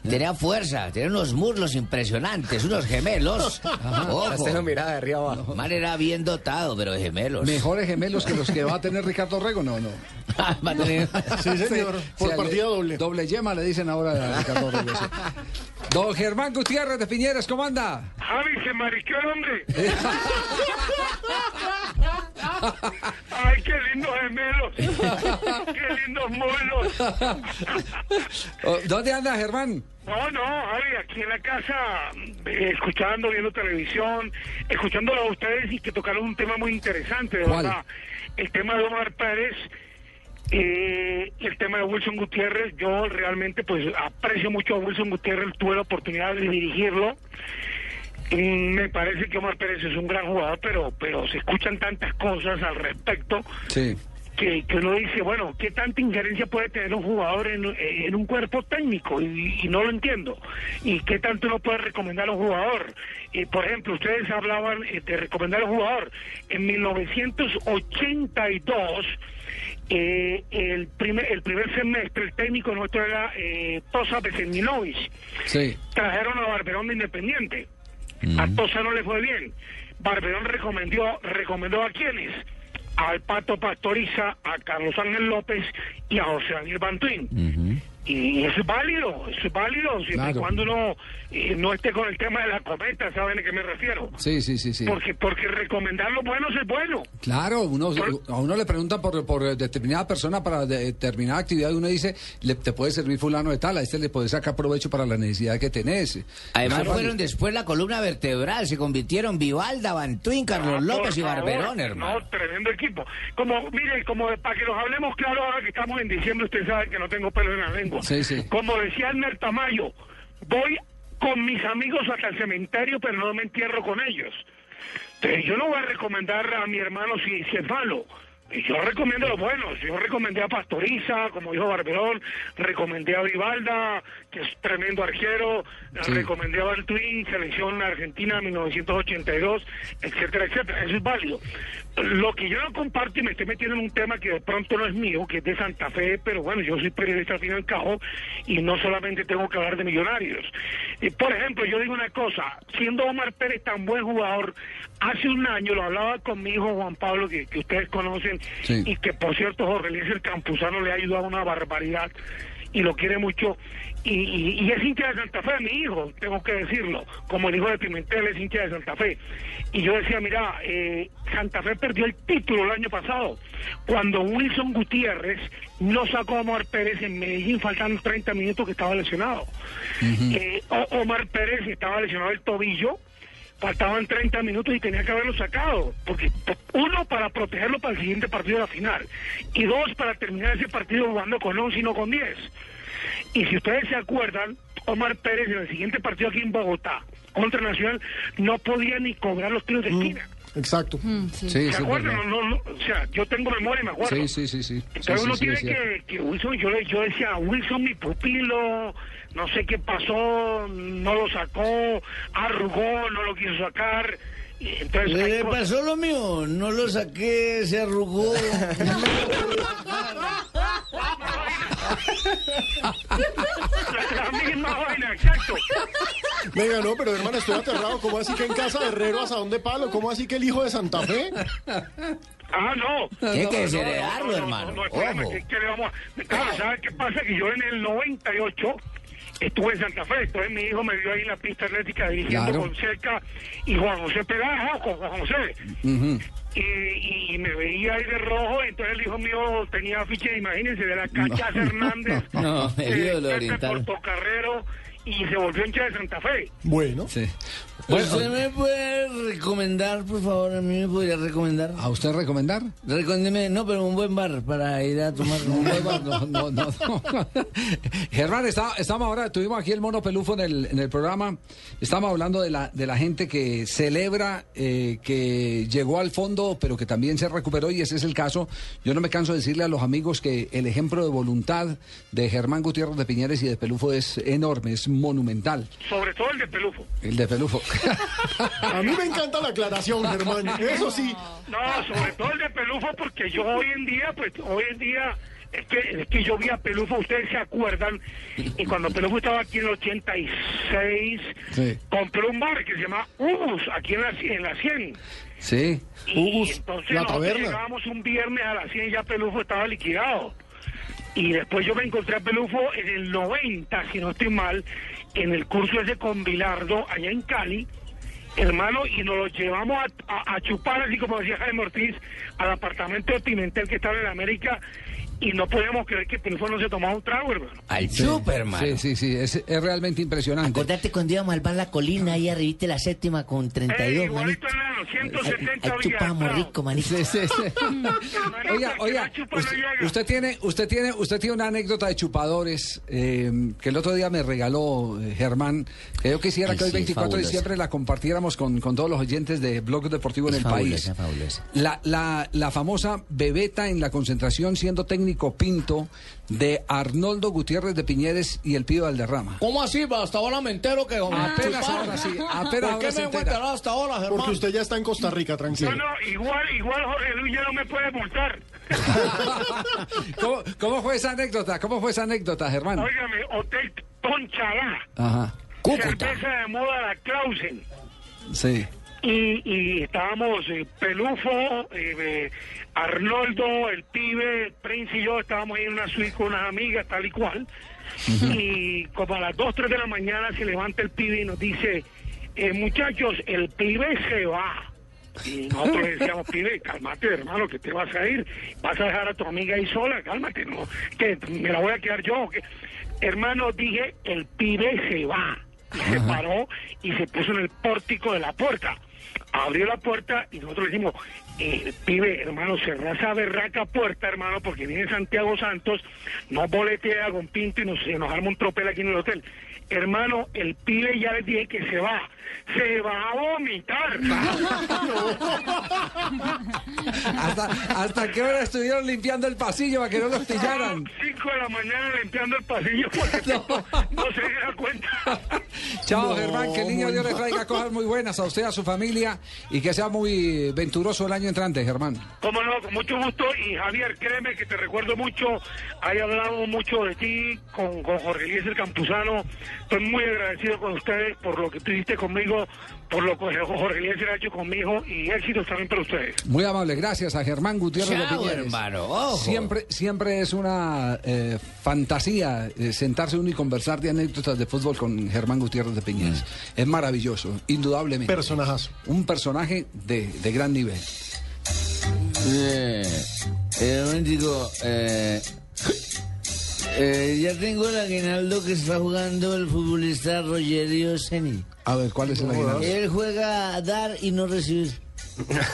Tenía fuerza, tenía unos muslos impresionantes, unos gemelos. Ojo. Usted lo miraba de arriba abajo. Man era bien dotado, pero de gemelos. ¿Mejores gemelos que los que va a tener Ricardo Rego? No, no. Va a tener- Sí, señor, por partida doble. Doble yema le dicen ahora a Ricardo Rego. sí. Don Germán Gutiérrez de Piñeres, ¿cómo anda? Javi, se mariqueó el hombre. Ay, qué lindos gemelos. Qué lindos molos. Oh, ¿Dónde anda Germán? No, no, Javi, aquí en la casa, eh, escuchando, viendo televisión, escuchándolo a ustedes y que tocaron un tema muy interesante, de ¿Cuál? verdad. El tema de Omar Pérez eh, el tema de Wilson Gutiérrez. Yo realmente, pues, aprecio mucho a Wilson Gutiérrez, tuve la oportunidad de dirigirlo. Mm, Me parece que Omar Pérez es un gran jugador, pero, pero se escuchan tantas cosas al respecto Sí. que, que uno dice, bueno, ¿qué tanta injerencia puede tener un jugador en, en un cuerpo técnico? Y, y no lo entiendo. ¿Y qué tanto uno puede recomendar a un jugador? Eh, por ejemplo, ustedes hablaban eh, de recomendar a un jugador. En 1982, eh, el, primer, el primer semestre, el técnico nuestro era eh, Tosa Beseminovic. Sí. Trajeron a Barberón de Independiente. A Tosa no le fue bien. Barberón recomendó, recomendó a quienes? Al Pato Pastoriza, a Carlos Ángel López y a José Daniel Bantuín. Y eso es válido, eso es válido, siempre y cuando uno eh, no esté con el tema de la cometa, ¿saben a qué me refiero? Sí, sí, sí, sí. Porque, porque recomendar lo bueno es bueno. Claro, uno, a uno le pregunta por, por determinada persona para de- determinada actividad y uno dice, le, te puede servir fulano de tal, a este le puede sacar provecho para la necesidad que tenés. Además fueron después la columna vertebral, se convirtieron Vivalda, Bantuín, Carlos Ah, López y Barberón, hermano. No, tremendo equipo. Como, mire, como para que nos hablemos claro ahora que estamos en diciembre, usted sabe que no tengo pelo en la lengua. Sí, sí. Como decía Elmer Tamayo, voy con mis amigos hasta el cementerio, pero no me entierro con ellos. Entonces, yo no voy a recomendar a mi hermano si, si es malo. Yo recomiendo los buenos. Yo recomendé a Pastoriza, como dijo Barberón, recomendé a Vivalda, que es tremendo arquero, Sí. recomendé a Baltuín, selección argentina 1982, etcétera, etcétera. Eso es válido. Lo que yo no comparto y me estoy metiendo en un tema que de pronto no es mío, que es de Santa Fe, pero bueno, yo soy periodista al fin y al cabo y no solamente tengo que hablar de millonarios. Y, por ejemplo, yo digo una cosa, siendo Omar Pérez tan buen jugador, hace un año lo hablaba con mi hijo Juan Pablo, que, que ustedes conocen, Sí. y que por cierto Jorge Luis el Campuzano le ha ayudado una barbaridad y lo quiere mucho. Y, y- y es hincha de Santa Fe, mi hijo, tengo que decirlo, como el hijo de Pimentel es hincha de Santa Fe. Y yo decía, mira, eh, Santa Fe perdió el título el año pasado, cuando Wilson Gutiérrez no sacó a Omar Pérez en Medellín, faltando 30 minutos que estaba lesionado. Eh, Omar Pérez estaba lesionado el tobillo, faltaban 30 minutos y tenía que haberlo sacado, porque uno para protegerlo para el siguiente partido de la final y dos para terminar ese partido jugando con 11 y no con 10. Y si ustedes se acuerdan, Omar Pérez en el siguiente partido aquí en Bogotá contra Nacional no podía ni cobrar los tiros de esquina. Exacto. Sí, ¿Se acuerdan? No, no, no, o sea, yo tengo memoria y me acuerdo. Sí, sí, sí, sí. Entonces Sí, uno tiene que, que Wilson, yo, le- yo decía, Wilson mi pupilo, no sé qué pasó, no lo sacó, arrugó, no lo quiso sacar. Y entonces Le cosas- pasó lo mío, no lo saqué, se arrugó. la misma vaina, exacto. Venga, no, pero hermano, estoy aterrado. ¿Cómo así que en casa de Herrero asadón de palo? ¿Cómo así que el hijo de Santa Fe? Ah, no. Tiene que No, desheredarlo, no, no, hermano. no, no, espérame, Ojo. ¿qué- qué le vamos a- Claro, ¿sabes qué pasa? Que yo en el 98 estuve en Santa Fe, entonces mi hijo me vio ahí en la pista atlética dirigiendo Claro. con cerca y Juan José Pegajo, con Juan José. Y, y me veía ahí de rojo, entonces el hijo mío tenía afiche, imagínense, de la Cachaza Hernández, No, el eh, ídolo Pepe oriental. Portocarrero, y se volvió hincha de Santa Fe. Bueno. Sí. ¿Usted me puede recomendar, por favor? ¿A mí me podría recomendar? ¿A usted recomendar? Recomiéndeme, no, pero un buen bar para ir a tomar un buen bar. No, no, no. no. Germán, está- estamos ahora, tuvimos aquí el mono pelufo en el, en el programa. Estamos hablando de la, de la gente que celebra eh, que llegó al fondo, pero que también se recuperó, y ese es el caso. Yo no me canso de decirle a los amigos que el ejemplo de voluntad de Germán Gutiérrez de Piñeres y de Pelufo es enorme, es monumental. Sobre todo el de Pelufo. El de Pelufo. A mí me encanta la aclaración, Germán. Eso sí. No, sobre todo el de Pelufo, porque yo hoy en día, pues hoy en día, es que, es que yo vi a Pelufo, ustedes se acuerdan, y cuando Pelufo estaba aquí en el 86, Sí. compró un bar que se llama Ubus, aquí en la, en la 100. Sí. Y entonces nosotros llegábamos un viernes a las 100 y ya Pelufo estaba liquidado. Y después yo me encontré a Pelufo en el 90, si no estoy mal, en el curso ese con Bilardo, allá en Cali, hermano, y nos lo llevamos a, a- a chupar, así como decía Jaime Ortiz, al apartamento de Pimentel que estaba en América, y no podíamos creer que Pelufo no se tomaba un trago, hermano. Al Sí. Superman. Sí, sí, sí, es, es realmente impresionante. Acordate cuando íbamos al bar La Colina, ahí arribita la séptima con 32, Eh, manito. igualito, hermano, 170 Ahí chupamos rico, manito. Sí, sí, sí. Oiga, oiga, usted, usted tiene, usted tiene, usted tiene una anécdota de chupadores eh, que el otro día me regaló eh, Germán. Que yo quisiera Ay, que hoy sí, 24 de fabulosa. diciembre la compartiéramos con, con todos los oyentes de Blog Deportivo en Es el fabulosa, país. fabulosa. La, la, la famosa bebeta en la concentración siendo técnico pinto de Arnoldo Gutiérrez de Piñeres y el Pío Valderrama. ¿Cómo así? Hasta ahora me entero que... Apenas ahora sí, apenas ¿Por ahora qué se me entera. hasta ahora, Germán? Porque usted ya está en Costa Rica, tranquilo. No, no, igual, igual Jorge Luis ya no me puede multar. ¿Cómo, cómo fue esa anécdota? ¿Cómo fue esa anécdota, Germán? Óigame, Hotel Ponchalá. Ajá. Cerveza de moda la Clausen. Sí. Y, y estábamos eh, Pelufo, eh, eh, Arnoldo, el pibe, Prince y yo estábamos ahí en una suite con unas amigas, tal y cual. Y como a las 2, 3 de la mañana se levanta el pibe y nos dice, eh, muchachos, el pibe se va. Y nosotros le decíamos, pibe, cálmate, hermano, que te vas a ir. Vas a dejar a tu amiga ahí sola, cálmate, ¿no? Que me la voy a quedar yo. que Hermano, dije, el pibe se va. Y se paró y se puso en el pórtico de la puerta. Abrió la puerta y nosotros le decimos, eh, pibe, hermano, cerrá esa berraca puerta, hermano, porque viene Santiago Santos, no boletea con Pinto y nos, nos arma un tropel aquí en el hotel. Hermano, el pibe ya les dije que se va. Se va a vomitar. ¿Hasta, ¿Hasta qué hora estuvieron limpiando el pasillo para que no los pillaran? 5 de la mañana limpiando el pasillo porque no, se diera cuenta. Chao, No, Germán, que el niño Dios le traiga cosas muy buenas a usted, a su familia y que sea muy venturoso el año entrante, Germán. Cómo no, con mucho gusto. Y Javier, créeme que te recuerdo mucho. He hablado mucho de ti con, con Jorge Eliezer Campuzano. Estoy muy agradecido con ustedes por lo que tú hiciste conmigo, por lo que Jorge Eliezer ha hecho conmigo y éxitos también para ustedes. Muy amable, gracias a Germán Gutiérrez de Chao, Piñeres. hermano, ojo. Siempre, siempre es una eh, fantasía eh, sentarse uno y conversar de anécdotas de fútbol con Germán Gutiérrez de Piñeres. Es maravilloso, indudablemente. Personajazo. Un personaje de, de gran nivel. Eh, eh, un momentico, eh, ya tengo el aguinaldo que está jugando el futbolista Rogerio Ceni. A ver, ¿cuál es el aguinaldo? Él juega a dar y no recibir.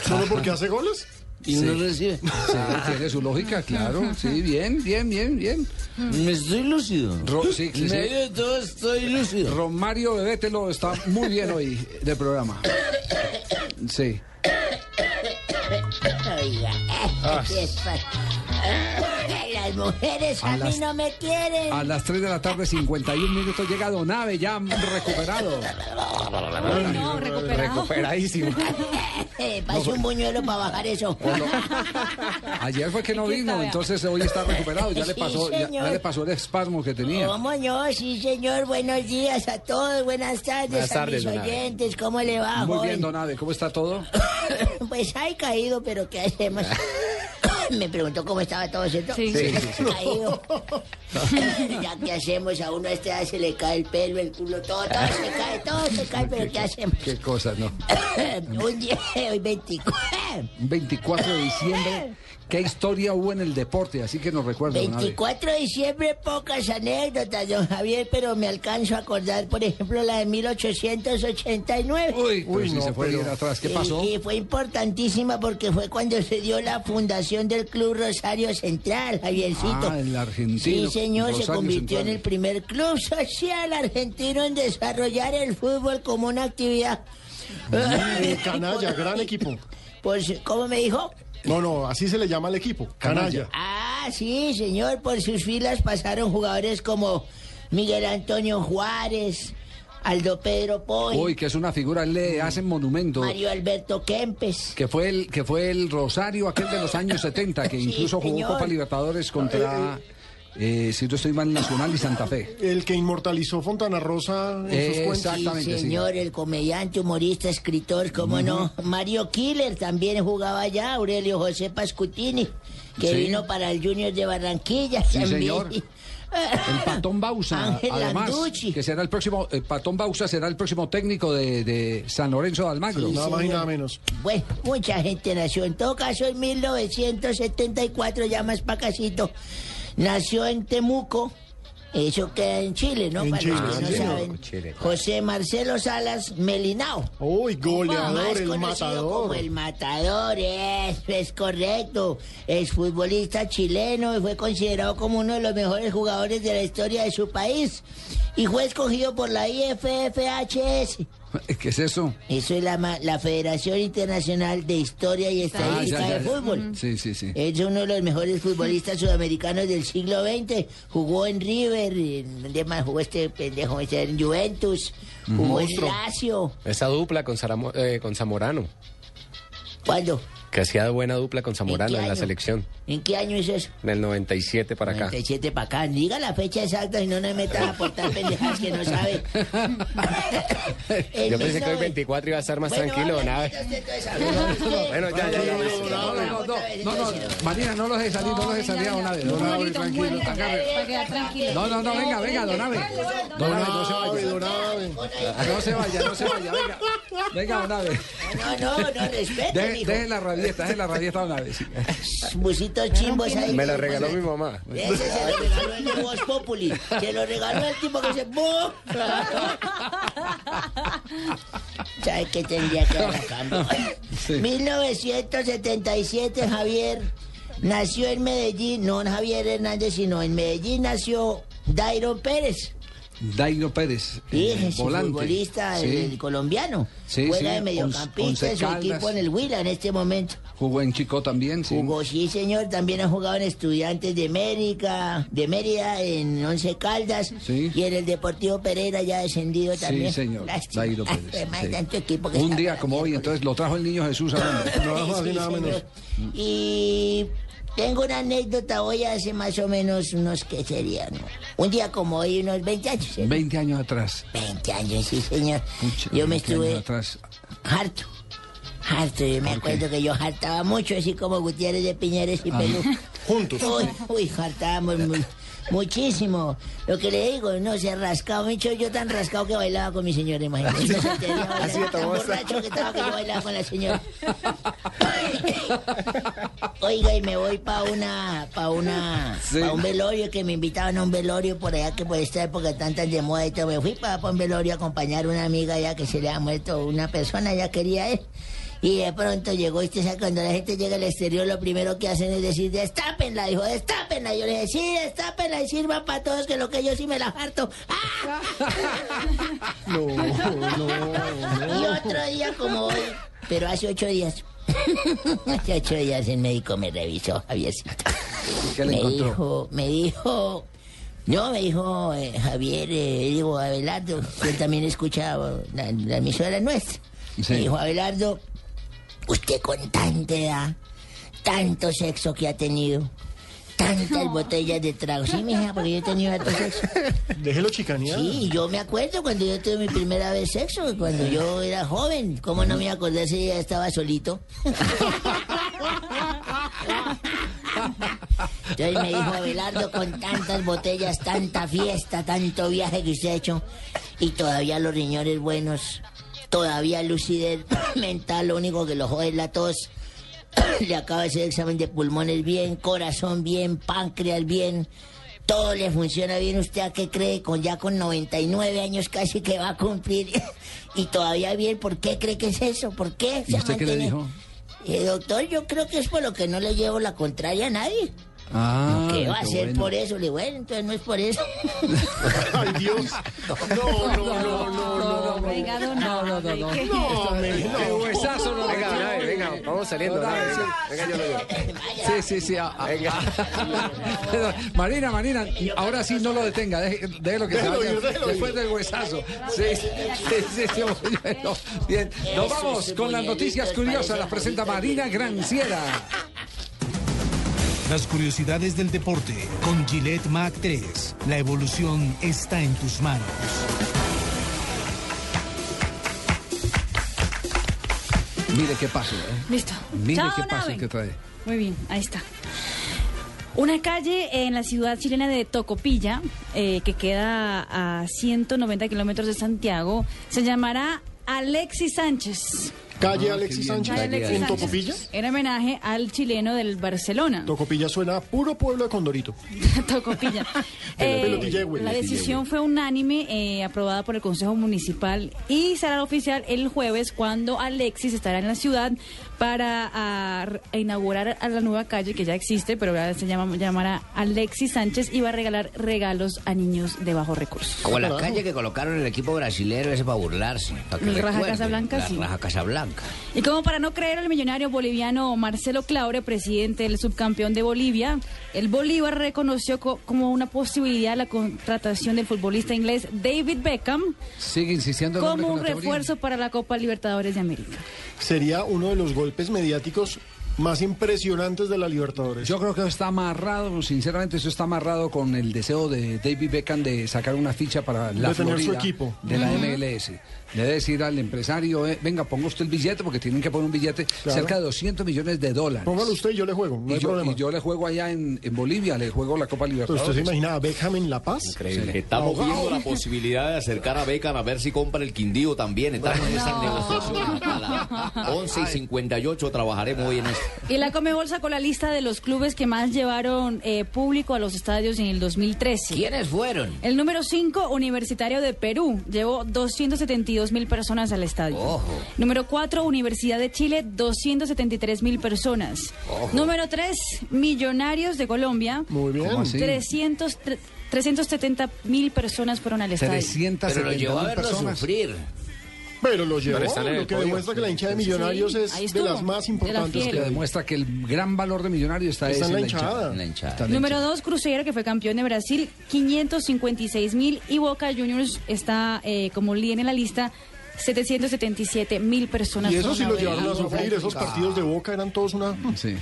¿Solo porque hace goles? Y no recibe. Sí, tiene su lógica, claro. Sí, bien, bien, bien, bien. Me estoy lúcido. Ro- sí, sí, medio de todo estoy lúcido. Romario Bebételo está muy bien hoy del programa. Sí. Oiga. Ah. Espa- Las mujeres a, A mí las- no me quieren. A las 3 de la tarde, 51 minutos, llega Donave, ya recuperado. No, recuperado. Recuperadísimo. Pase un buñuelo para bajar eso. Ayer fue que no vino, entonces hoy está recuperado. Ya le Sí, pasó, ya, ya le pasó el espasmo que tenía. ¿Cómo no? Sí, señor. Buenos días a todos. Buenas tardes Buenas a tardes, mis don Abe. oyentes. ¿Cómo le va, Muy joven? bien, Donave, ¿cómo está todo? Pues hay caído, pero ¿qué hacemos? Me preguntó cómo estaba todo, ¿cierto? Sí. Sí, sí. Caído. ya que hacemos, a uno a este edad se le cae el pelo, el culo, todo, todo se cae, todo se cae, pero ¿qué hacemos? Qué cosa, ¿no? Un día, hoy 24. Un 24 de diciembre, ¿qué historia hubo en el deporte? Así que nos recuerda, Donave. 24 de diciembre, pocas anécdotas, don Javier, pero me alcanzo a acordar, por ejemplo, la de 1889. Uy, pero si se fue bien atrás, ¿qué pasó? Y, fue importantísima porque fue cuando se dio la fundación del Club Rosario Central, Javiercito. Ah, el argentino. Sí, señor, se convirtió Central. en el primer club social argentino en desarrollar el fútbol como una actividad. Canalla, gran equipo. Pues, ¿cómo me dijo? No, no, así se le llama al equipo. Canalla. Ah, sí, señor. Por sus filas pasaron jugadores como Miguel Antonio Juárez, Aldo Pedro Poy, Uy, que es una figura, le hacen monumento. Mario Alberto Kempes. Que fue el que fue el Rosario aquel de los años 70, que Sí, incluso jugó señor. Copa Libertadores contra, eh, si no estoy mal, Nacional y Santa Fe. El que inmortalizó Fontana Rosa en Eh, sus cuentos. exactamente, sí. Señor, el comediante, humorista, escritor, cómo no. Mario Killer también jugaba allá, Aurelio José Pascutini, que Sí. vino para el Junior de Barranquilla Sí, también. señor. El Patón Bausa, Ángel además, Landucci. que será el próximo, el Patón Bausa será el próximo técnico de, de San Lorenzo de Almagro. Sí, Nada más y nada menos. Bueno, mucha gente nació. En todo caso, en 1974, ya más pacacito, nació en Temuco. Eso queda en Chile, ¿no? En Para los Chile, que no sí, saben. Chile. José Marcelo Salas Melinao. Uy, goleador, el conocido matador. como el matador, eso es correcto. Es futbolista chileno y fue considerado como uno de los mejores jugadores de la historia de su país. Y fue escogido por la IFFHS. ¿Qué es eso? Eso es la, ma- la Federación Internacional de Historia y Estadística Ah, ya, ya, de ya. Fútbol. Sí, sí, sí. Es uno de los mejores futbolistas sudamericanos del siglo XX. Jugó en River, en- ¿dónde más jugó este pendejo? Este, En Juventus, jugó en. Lazio. Esa dupla con, Saramo- eh, con Zamorano. ¿Cuándo? Que hacía buena dupla con Zamorano en la selección. ¿En qué año es eso? En el 97 para acá. 97 para acá. Diga la fecha exacta y no nos metas a aportar pendejadas que no sabe. Yo pensé que 19 24 iba a estar más Bueno, tranquilo, hable, nave. Bueno, ya, ya, ya. No, no, no, Marina, no los dejes salir, no los dejes salir a Donave. Donave, tranquilo. No, no, no, venga, venga, Donave. Donave, no se vaya. No se vaya, no se vaya, venga. Venga, Donave. No, no, no, respete, Deje, mijo. deje la rabieta, deje la rabieta Donave. sí. Busitos chimbos ahí. Me la regaló mi mamá. Ese se lo regaló el de Voz Populi. Se lo regaló el tipo que se... ¡Bu! ¿Sabe qué tendría que a cambio? 1977, Javier nació en Medellín, no Javier Hernández, sino en Medellín nació Dairon Pérez. Dairo Pérez, eh, es volante. futbolista Sí. el colombiano. Sí, Juega sí, de mediocampista en su equipo en el Huila en este momento. Jugó en Chico también, sí. Jugó, sí, señor. También ha jugado en Estudiantes de América, de Mérida, en Once Caldas. Sí. Y en el Deportivo Pereira ya descendido también. Sí, señor. Lástima. Dairo Pérez. además, sí. tanto equipo que Un día como hoy, entonces lo trajo el niño Jesús hablando. Sí, sí, señor. Y tengo una anécdota hoy hace más o menos unos que serían. ¿no? Un día como hoy, unos 20 años. ¿eh? 20 años atrás. 20 años, sí, señor. Pucha, Yo me 20 años estuve atrás. harto. Harto, yo me acuerdo que yo hartaba mucho, así como Gutiérrez de Piñeres y Ah. Pelú. Juntos. Uy, uy, hartábamos mu- muchísimo. Lo que le digo, no, se rascaba mucho, yo tan rascado que bailaba con mi señora, imagínate. No se bailar, Así de tan borracho que estaba que yo bailaba con la señora. Oiga, y me voy para una, para una, Sí. pa' un velorio, que me invitaban a un velorio por allá, que por esta época tan tan de moda y todo. Me fui para un velorio a acompañar a una amiga ya que se le ha muerto una persona, ya quería él. Y de pronto llegó, y usted sabe, cuando la gente llega al exterior, lo primero que hacen es decir, destápenla, dijo, destápenla. Yo le dije, sí, destápenla y sirvan para todos, que lo que yo sí me la harto. ¡Ah! No, no, no. Y otro día como hoy, pero hace ocho días. Hace ocho días el médico me revisó, Javiercito. qué le me encontró? dijo, me dijo, no, me dijo eh, Javier, eh, digo Abelardo, que él también escuchaba la, la emisora nuestra. Me dijo Abelardo, usted con tanta edad, tanto sexo que ha tenido, tantas botellas de trago. Sí, mija, porque yo he tenido harto sexo. Déjelo chicanear. Sí, yo me acuerdo cuando yo tuve mi primera vez sexo, cuando yo era joven. ¿Cómo no me acordé si ya estaba solito? Entonces me dijo Abelardo, con tantas botellas, tanta fiesta, tanto viaje que usted ha hecho, y todavía los riñones buenos, todavía lucidez mental, lo único que lo jode es la tos. Le acaba de hacer examen de pulmones bien, corazón bien, páncreas bien. Todo le funciona bien. ¿Usted a qué cree? Con ya con 99 años casi que va a cumplir. Y todavía bien. ¿Por qué cree que es eso? ¿Por qué? ¿Y se usted qué le dijo? Eh, doctor, yo creo que es por lo que no le llevo la contraria a nadie. Ah, ¿Qué va a ser bueno. por eso? Le digo, bueno, entonces no es por eso. Ay, Dios. No, no, no, no, no. Venga, don No, no, no, no. No, Qué huesazo, no, Venga, no. Nave, venga, vamos saliendo. No. Venga, yo lo llevo. Sí, sí, sí. ah. Marina, Marina, ahora sí no lo detenga, deje, déjelo que Déjelo se vaya después del huesazo. Sí, sí, sí. Bien, nos vamos con las noticias curiosas, las presenta Marina Granciera. Las curiosidades del deporte con Gillette Mac 3. La evolución está en tus manos. Mire qué paso, ¿eh? Listo. Mire Chao, qué paso que trae. Muy bien, ahí está. Una calle en la ciudad chilena de Tocopilla, eh, que queda a 190 kilómetros de Santiago, se llamará Alexis Sánchez. Calle Ah, Alexis. Sánchez. Calle Alexis ¿En. Tocopilla? En homenaje al chileno del Barcelona. Tocopilla suena a puro pueblo de Condorito. Tocopilla. Pero Eh, la decisión fue unánime, eh, aprobada por el Consejo Municipal y será oficial el jueves cuando Alexis estará en la ciudad para inaugurar a la nueva calle que ya existe, pero ahora se llama, llamará Alexis Sánchez y va a regalar regalos a niños de bajos recursos. Como la calle que colocaron el equipo brasilero ese para burlarse. Para que Raja Casablanca, la sí. Raja Casablanca. Y como para no creer al millonario boliviano Marcelo Claure, presidente del subcampeón de Bolivia, el Bolívar reconoció co- como una posibilidad la contratación del futbolista inglés David Beckham Sigue insistiendo como un refuerzo para la Copa Libertadores de América. Sería uno de los golpes mediáticos más impresionantes de la Libertadores. Yo creo que está amarrado, sinceramente, eso está amarrado con el deseo de David Beckham de sacar una ficha para la De tener su equipo. de la. MLS. Debe decir al empresario, eh, venga, ponga usted el billete, porque tienen que poner un billete Claro. cerca de 200 millones de dólares. Póngalo usted y yo le juego, no y, hay yo, problema. y yo le juego allá en, en Bolivia, le juego la Copa Pero Libertadores. usted se imagina a Beckham en La Paz. Increíble. Estamos Ahogado. viendo la posibilidad de acercar a Beckham a ver si compra el Quindío también. Estamos en esas negociaciones. A las 11 y 58 trabajaremos hoy en esto. Y la Comebol sacó la lista de los clubes que más llevaron eh, público a los estadios en el 2013. ¿Quiénes fueron? El número 5, Universitario de Perú, llevó 272 mil personas al estadio. Ojo. Número 4, Universidad de Chile, 273 mil personas. Ojo. Número 3, Millonarios de Colombia. Muy bien. ¿Cómo así? 300, tre- 370 mil personas fueron al estadio. 370 Pero lo llevó a mil verlo personas. sufrir. Pero lo llevó, Pero lo que podio. demuestra que la hinchada de Millonarios Sí, es de las más de importantes fiel. que demuestra que el gran valor de Millonario está, Está es en la hinchada. hinchada. En la hinchada. Está en la Número hinchada. 2, Cruzeiro, que fue campeón de Brasil, 556 mil. Y Boca Juniors está eh, como líder en la lista, 777 mil personas. Y eso sí lo llevaron a sufrir. Esos partidos de Boca eran todos una... Sí.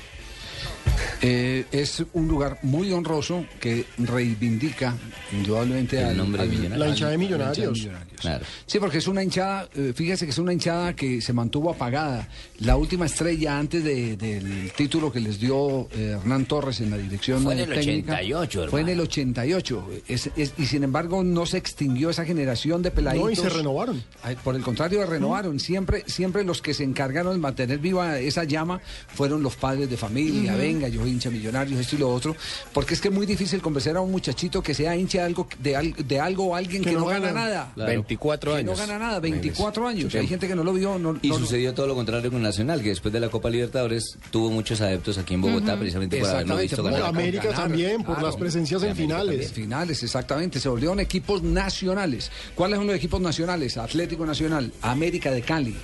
Eh, es un lugar muy honroso que reivindica indudablemente El al- nombre de al- Millonarios. La hinchada de la hinchada de Millonarios. Millonarios. Claro. Sí, porque es una hinchada, eh, fíjese que es una hinchada que se mantuvo apagada. La última estrella antes de- del título que les dio eh, Hernán Torres en la dirección Fue en el técnica. 88, Fue en hermano. el 88. Es- es- y sin embargo no se extinguió esa generación de peladitos. No, y se renovaron. Por el contrario, renovaron. Siempre, siempre los que se encargaron de mantener viva esa llama fueron los padres de familia. Venga, yo hincha millonarios, esto y lo otro, porque es que es muy difícil convencer a un muchachito que sea hincha de algo, de, de algo o alguien que, no, gana nada. Claro. 24 Que años. no gana nada, 24 años. Sí. Hay gente que no lo vio. No, Y no- sucedió todo lo contrario con Nacional, que después de la Copa Libertadores tuvo muchos adeptos aquí en Bogotá, precisamente por haberlo visto por ganar. América ganar, también, por las presencias en finales. también, finales, exactamente. Se volvieron equipos nacionales. ¿Cuáles son los equipos nacionales? Atlético Nacional, América de Cali,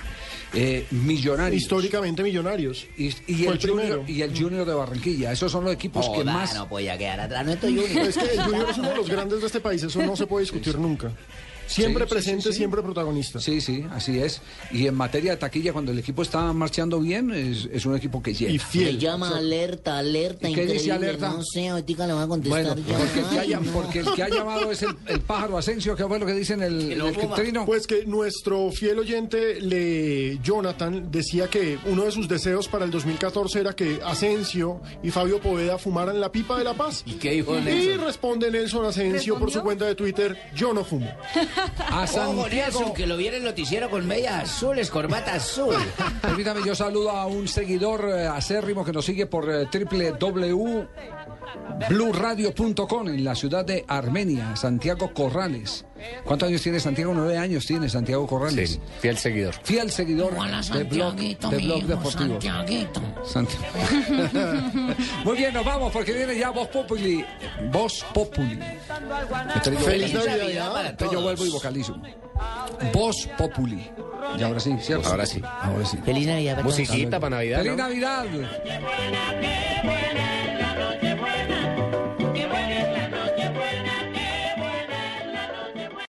eh, Millonarios. Históricamente millonarios. Y, el el junior, y el Junior de Barranquilla. Esos son los equipos que más. no podía quedar atrás Junior. Es que el Junior es uno de los grandes de este país, eso no se puede discutir nunca. Siempre Sí, presente, sí, sí. siempre protagonista. Sí, sí, así es. Y en materia de taquilla, cuando el equipo está marchando bien, es, es un equipo que. Se llama alerta, alerta, ¿Y qué dice alerta? No sé, ahorita le voy a contestar Bueno, ya. porque el, que Ay, haya, no. porque el que ha llamado es el, el pájaro Asensio, que fue lo que dice en el, en el Quintrino. Pues que nuestro fiel oyente, le, Jonathan, decía que uno de sus deseos para el 2014 era que Asensio y Fabio Poveda fumaran la pipa de la paz. ¿Y qué dijo Y Nelson? responde Nelson Asensio por su cuenta de Twitter, yo no fumo. A Nelson, que lo viera el noticiero con medias azules, corbata azul. Permítame, yo saludo a un seguidor eh, acérrimo que nos sigue por eh, www.bluradio.com en la ciudad de Armenia, Santiago Corrales. ¿Cuántos años tiene Santiago? Nueve años tiene Santiago Corrales. Sí, fiel seguidor. Fiel seguidor de Blog, de blog Deportivo. Santiaguito. Santi- Muy bien, nos vamos porque viene ya Voz Populi. Voz Populi. Yo- Feliz Navidad, Entonces ya. yo vuelvo y vocalizo. Voz Populi. Y ahora sí, ¿cierto? Ahora sí. Ahora sí. Feliz Navidad para todos. Musiquita para Navidad. ¡Feliz ¿no? Navidad! buena.